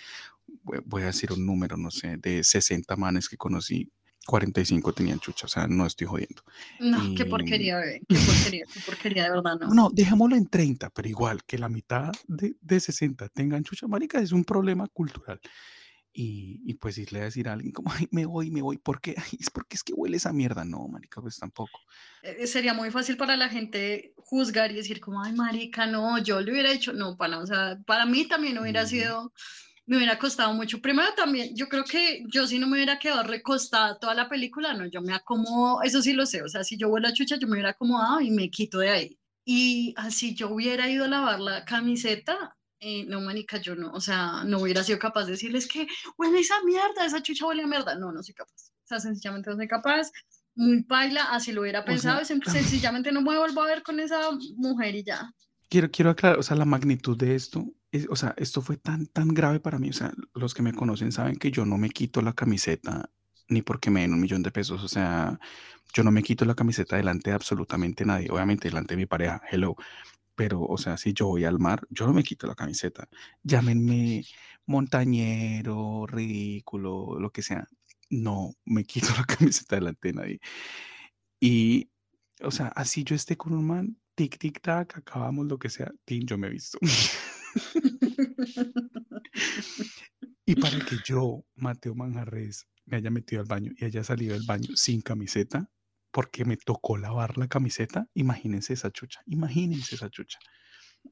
voy a decir un número, no sé, de 60 manes que conocí, 45 tenían chucha, o sea, no estoy jodiendo. No, qué Y- porquería, bebé. Qué porquería, qué porquería, de verdad, no. No, dejémoslo en 30, pero igual que la mitad de, de 60 tengan chucha, marica, es un problema cultural. Y, y pues irle a decir a alguien como, ay, me voy, me voy, ¿por qué? Ay, es porque es que huele esa mierda. No, marica, pues tampoco. Eh, Sería muy fácil para la gente juzgar y decir como, ay, marica, no, yo le hubiera hecho, no, para, o sea, para mí también hubiera Ujú. sido, me hubiera costado mucho. Primero también, yo creo que yo si no me hubiera quedado recostada toda la película, no, yo me acomodo, eso sí lo sé, o sea, si yo vuelo a chucha, yo me hubiera acomodado y me quito de ahí. Y así yo hubiera ido a lavar la camiseta, eh, no, manica, yo no, o sea, no hubiera sido capaz de decirles que huele esa mierda, esa chucha huele a mierda. No, no soy capaz. O sea, sencillamente no soy capaz. Muy paila, así lo hubiera O sea, pensado. y sen- sencillamente no me vuelvo a ver con esa mujer y ya. Quiero, quiero aclarar, o sea, la magnitud de esto, es- o sea, esto fue tan, tan grave para mí. O sea, los que me conocen saben que yo no me quito la camiseta ni porque me den un millón de pesos. O sea, yo no me quito la camiseta delante de absolutamente nadie. Obviamente delante de mi pareja, hello. Pero, o sea, si yo voy al mar, yo no me quito la camiseta. Llámenme montañero, ridículo, lo que sea. No me quito (laughs) la camiseta delante de nadie. Y, o sea, así yo esté con un man, tic, tic, tac, acabamos lo que sea, tin, yo me he visto. (laughs) y para que yo, Mateo Manjarres, me haya metido al baño y haya salido del baño sin camiseta, porque me tocó lavar la camiseta, imagínense esa chucha, imagínense esa chucha.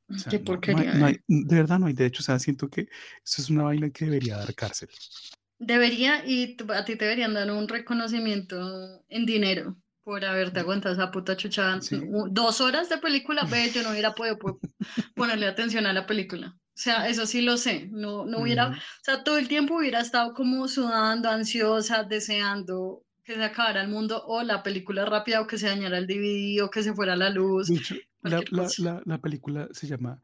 O sea, Qué no- no hay- porquería. no hay- eh. de verdad no hay, de hecho, o sea, siento que eso es una vaina que debería dar cárcel. Debería, y a ti te deberían dar un reconocimiento en dinero por haberte aguantado esa puta chucha. Sí. Dos horas de película, ve, yo no hubiera podido po- ponerle atención a la película. O sea, eso sí lo sé. No, no hubiera, Ujú. o sea, todo el tiempo hubiera estado como sudando, ansiosa, deseando que se acabara el mundo o la película rápida o que se dañara el DVD o que se fuera la luz. Hecho, la, la- la- la película se llama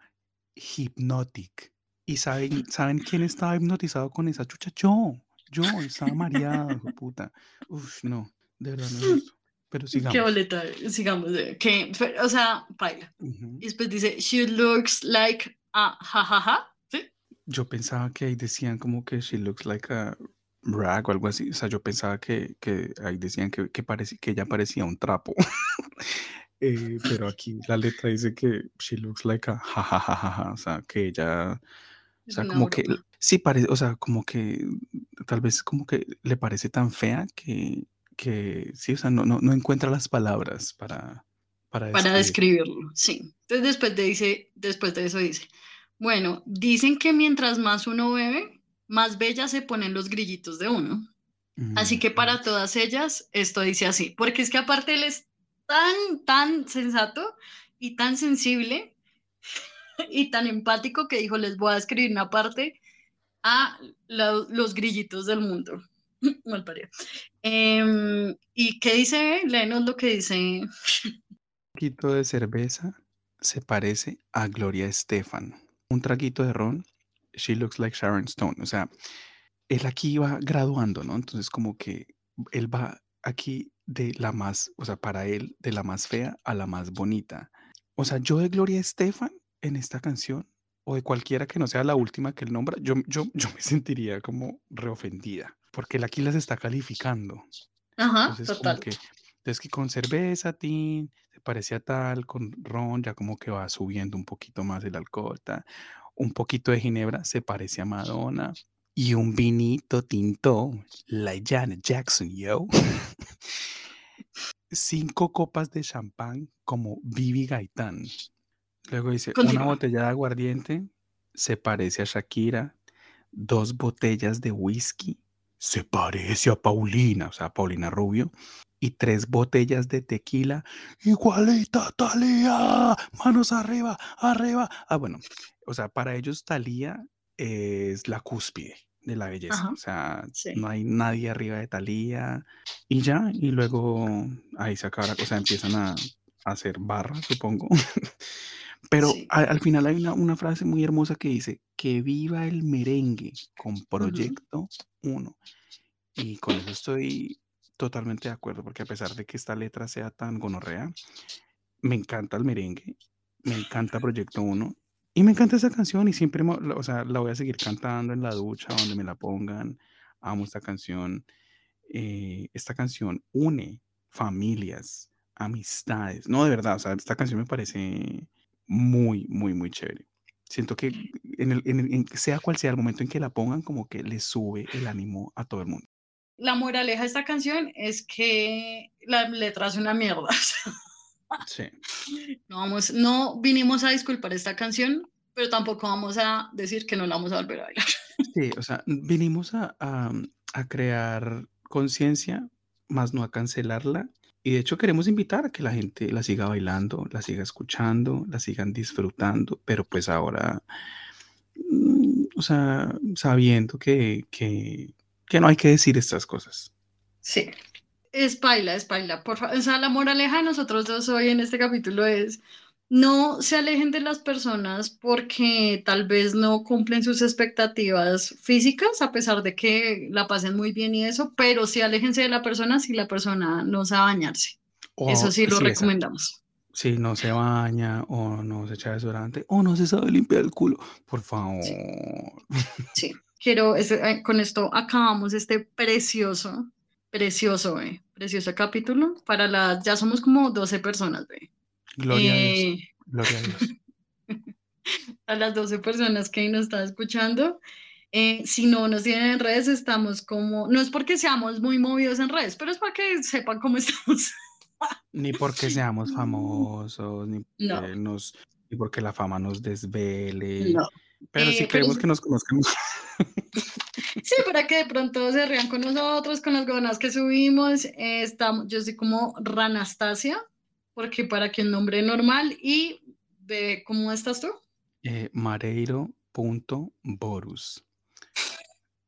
Hypnotic. ¿Y saben, ¿saben quién estaba hipnotizado con esa chucha? Yo. Yo estaba mareado, puta. Uf, no, de verdad no es Pero Qué sigamos. boleta, sigamos. eh, Que, fe- o sea, baila. Ujú. Y después dice, she looks like a jajaja. ¿Sí? Yo pensaba que ahí decían como que she looks like a rag o algo así. O sea, yo pensaba que, que ahí decían que, que, que ella parecía un trapo. (laughs) Eh, pero aquí la letra dice que she looks like a jajajaja. O sea, que ella O sea, como que sí parece, o sea, como que tal vez como que le parece tan fea que, que sí, o sea, no, no, no encuentra las palabras para, para para describir. describirlo, sí. Entonces después de, dice, después de eso dice, bueno, dicen que mientras más uno bebe, más bellas se ponen los grillitos de uno. Así que para todas ellas, esto dice así, porque es que aparte él es tan, tan sensato y tan sensible (laughs) y tan empático que dijo, les voy a escribir una parte a la- los grillitos del mundo. (laughs) Mal parido. Em, ¿y qué dice? Léenos lo que dice. Un traguito de cerveza se parece a Gloria Estefan. Un traguito de ron, she looks like Sharon Stone. O sea, él aquí va graduando, ¿no? Entonces como que él va aquí de la más, o sea, para él, de la más fea a la más bonita. O sea, yo de Gloria Estefan en esta canción, o de cualquiera que no sea la última que él nombra, yo, yo, yo me (laughs) sentiría como reofendida, porque él aquí las está calificando. Ajá, Entonces, total. que, entonces que con cerveza, tin, se parecía tal, con ron, ya como que va subiendo un poquito más el alcohol, ta, Un poquito de ginebra se parece a Madonna. Y un vinito tinto, la Janet Jackson, yo. (laughs) Cinco copas de champán como Bibi Gaitán. Luego dice, una botella de aguardiente se parece a Shakira. Dos botellas de whisky se parece a Paulina, o sea, a Paulina Rubio. Y tres botellas de tequila, igualita Talía, manos arriba, arriba. Ah, bueno, o sea, para ellos Talía es la cúspide de la belleza. Ajá, O sea, sí. no hay nadie arriba de Talía. Y ya, y luego ahí se acaba la cosa, empiezan a, hacer barras, supongo. (laughs) Pero Sí. al, al final hay una, una frase muy hermosa que dice, que viva el merengue con Proyecto 1. Y con eso estoy totalmente de acuerdo, porque a pesar de que esta letra sea tan gonorrea, me encanta el merengue, me encanta Proyecto 1 y me encanta esa canción y siempre, o sea, la voy a seguir cantando en la ducha, donde me la pongan. Amo esta canción. Eh, esta canción une familias, amistades. No, de verdad, o sea, esta canción me parece muy, muy, muy chévere. Siento que en el, en el- en- sea cual sea el momento en que la pongan, como que le sube el ánimo a todo el mundo. La moraleja de esta canción es que la letra es una mierda. Sí. (laughs) No, vamos, no vinimos a disculpar esta canción, pero tampoco vamos a decir que no la vamos a volver a bailar. Sí, o sea, vinimos a, a- a crear conciencia, más no a cancelarla. Y de hecho queremos invitar a que la gente la siga bailando, la siga escuchando, la sigan disfrutando, pero pues ahora, mm, o sea, sabiendo que, que, no hay que decir estas cosas. Sí. Es paila, es paila. Por o sea, la moraleja de nosotros dos hoy en este capítulo es no se alejen de las personas porque tal vez no cumplen sus expectativas físicas, a pesar de que la pasen muy bien y eso, pero sí aléjense de la persona si la persona no sabe bañarse. Eso O- sí lo exacto. recomendamos. Si no se baña o no se echa desodorante o no se sabe limpiar el culo, por favor. Sí. Quiero, ese- eh, con esto acabamos este precioso, precioso, eh, precioso capítulo. Para las, ya somos como 12 personas, ve. Gloria a Dios. Eh, Gloria a Dios. (laughs) a las 12 personas que nos están escuchando. Eh, si no nos tienen en redes, estamos como, no es porque seamos muy movidos en redes, pero es para que sepan cómo (laughs) estamos. Ni porque seamos famosos, ni No. porque, nos, ni porque la fama nos desvele. No. Pero Eh, si queremos que nos conozcan. (laughs) Sí, para que de pronto se rían con nosotros, con las gonas que subimos. Eh, estamos, yo soy como Ranastasia, porque para que un nombre normal. Y, bebé, ¿cómo estás tú? eh, Mareiro.borus.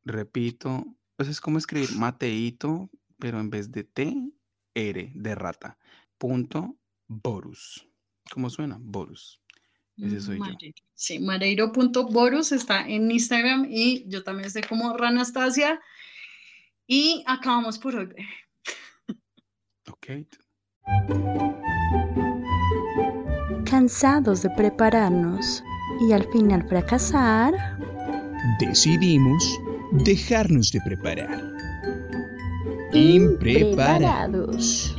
Repito, pues es como escribir Mateito, pero en vez de T, R de rata. Punto Borus. ¿Cómo suena? Borus. Ese soy yo. Mareiro. Sí, mareiro.borus está en Instagram y yo también estoy como Ranastasia. Y acabamos por hoy. Ok. Cansados de prepararnos y al final fracasar, Decidimos dejarnos de preparar. impreparados.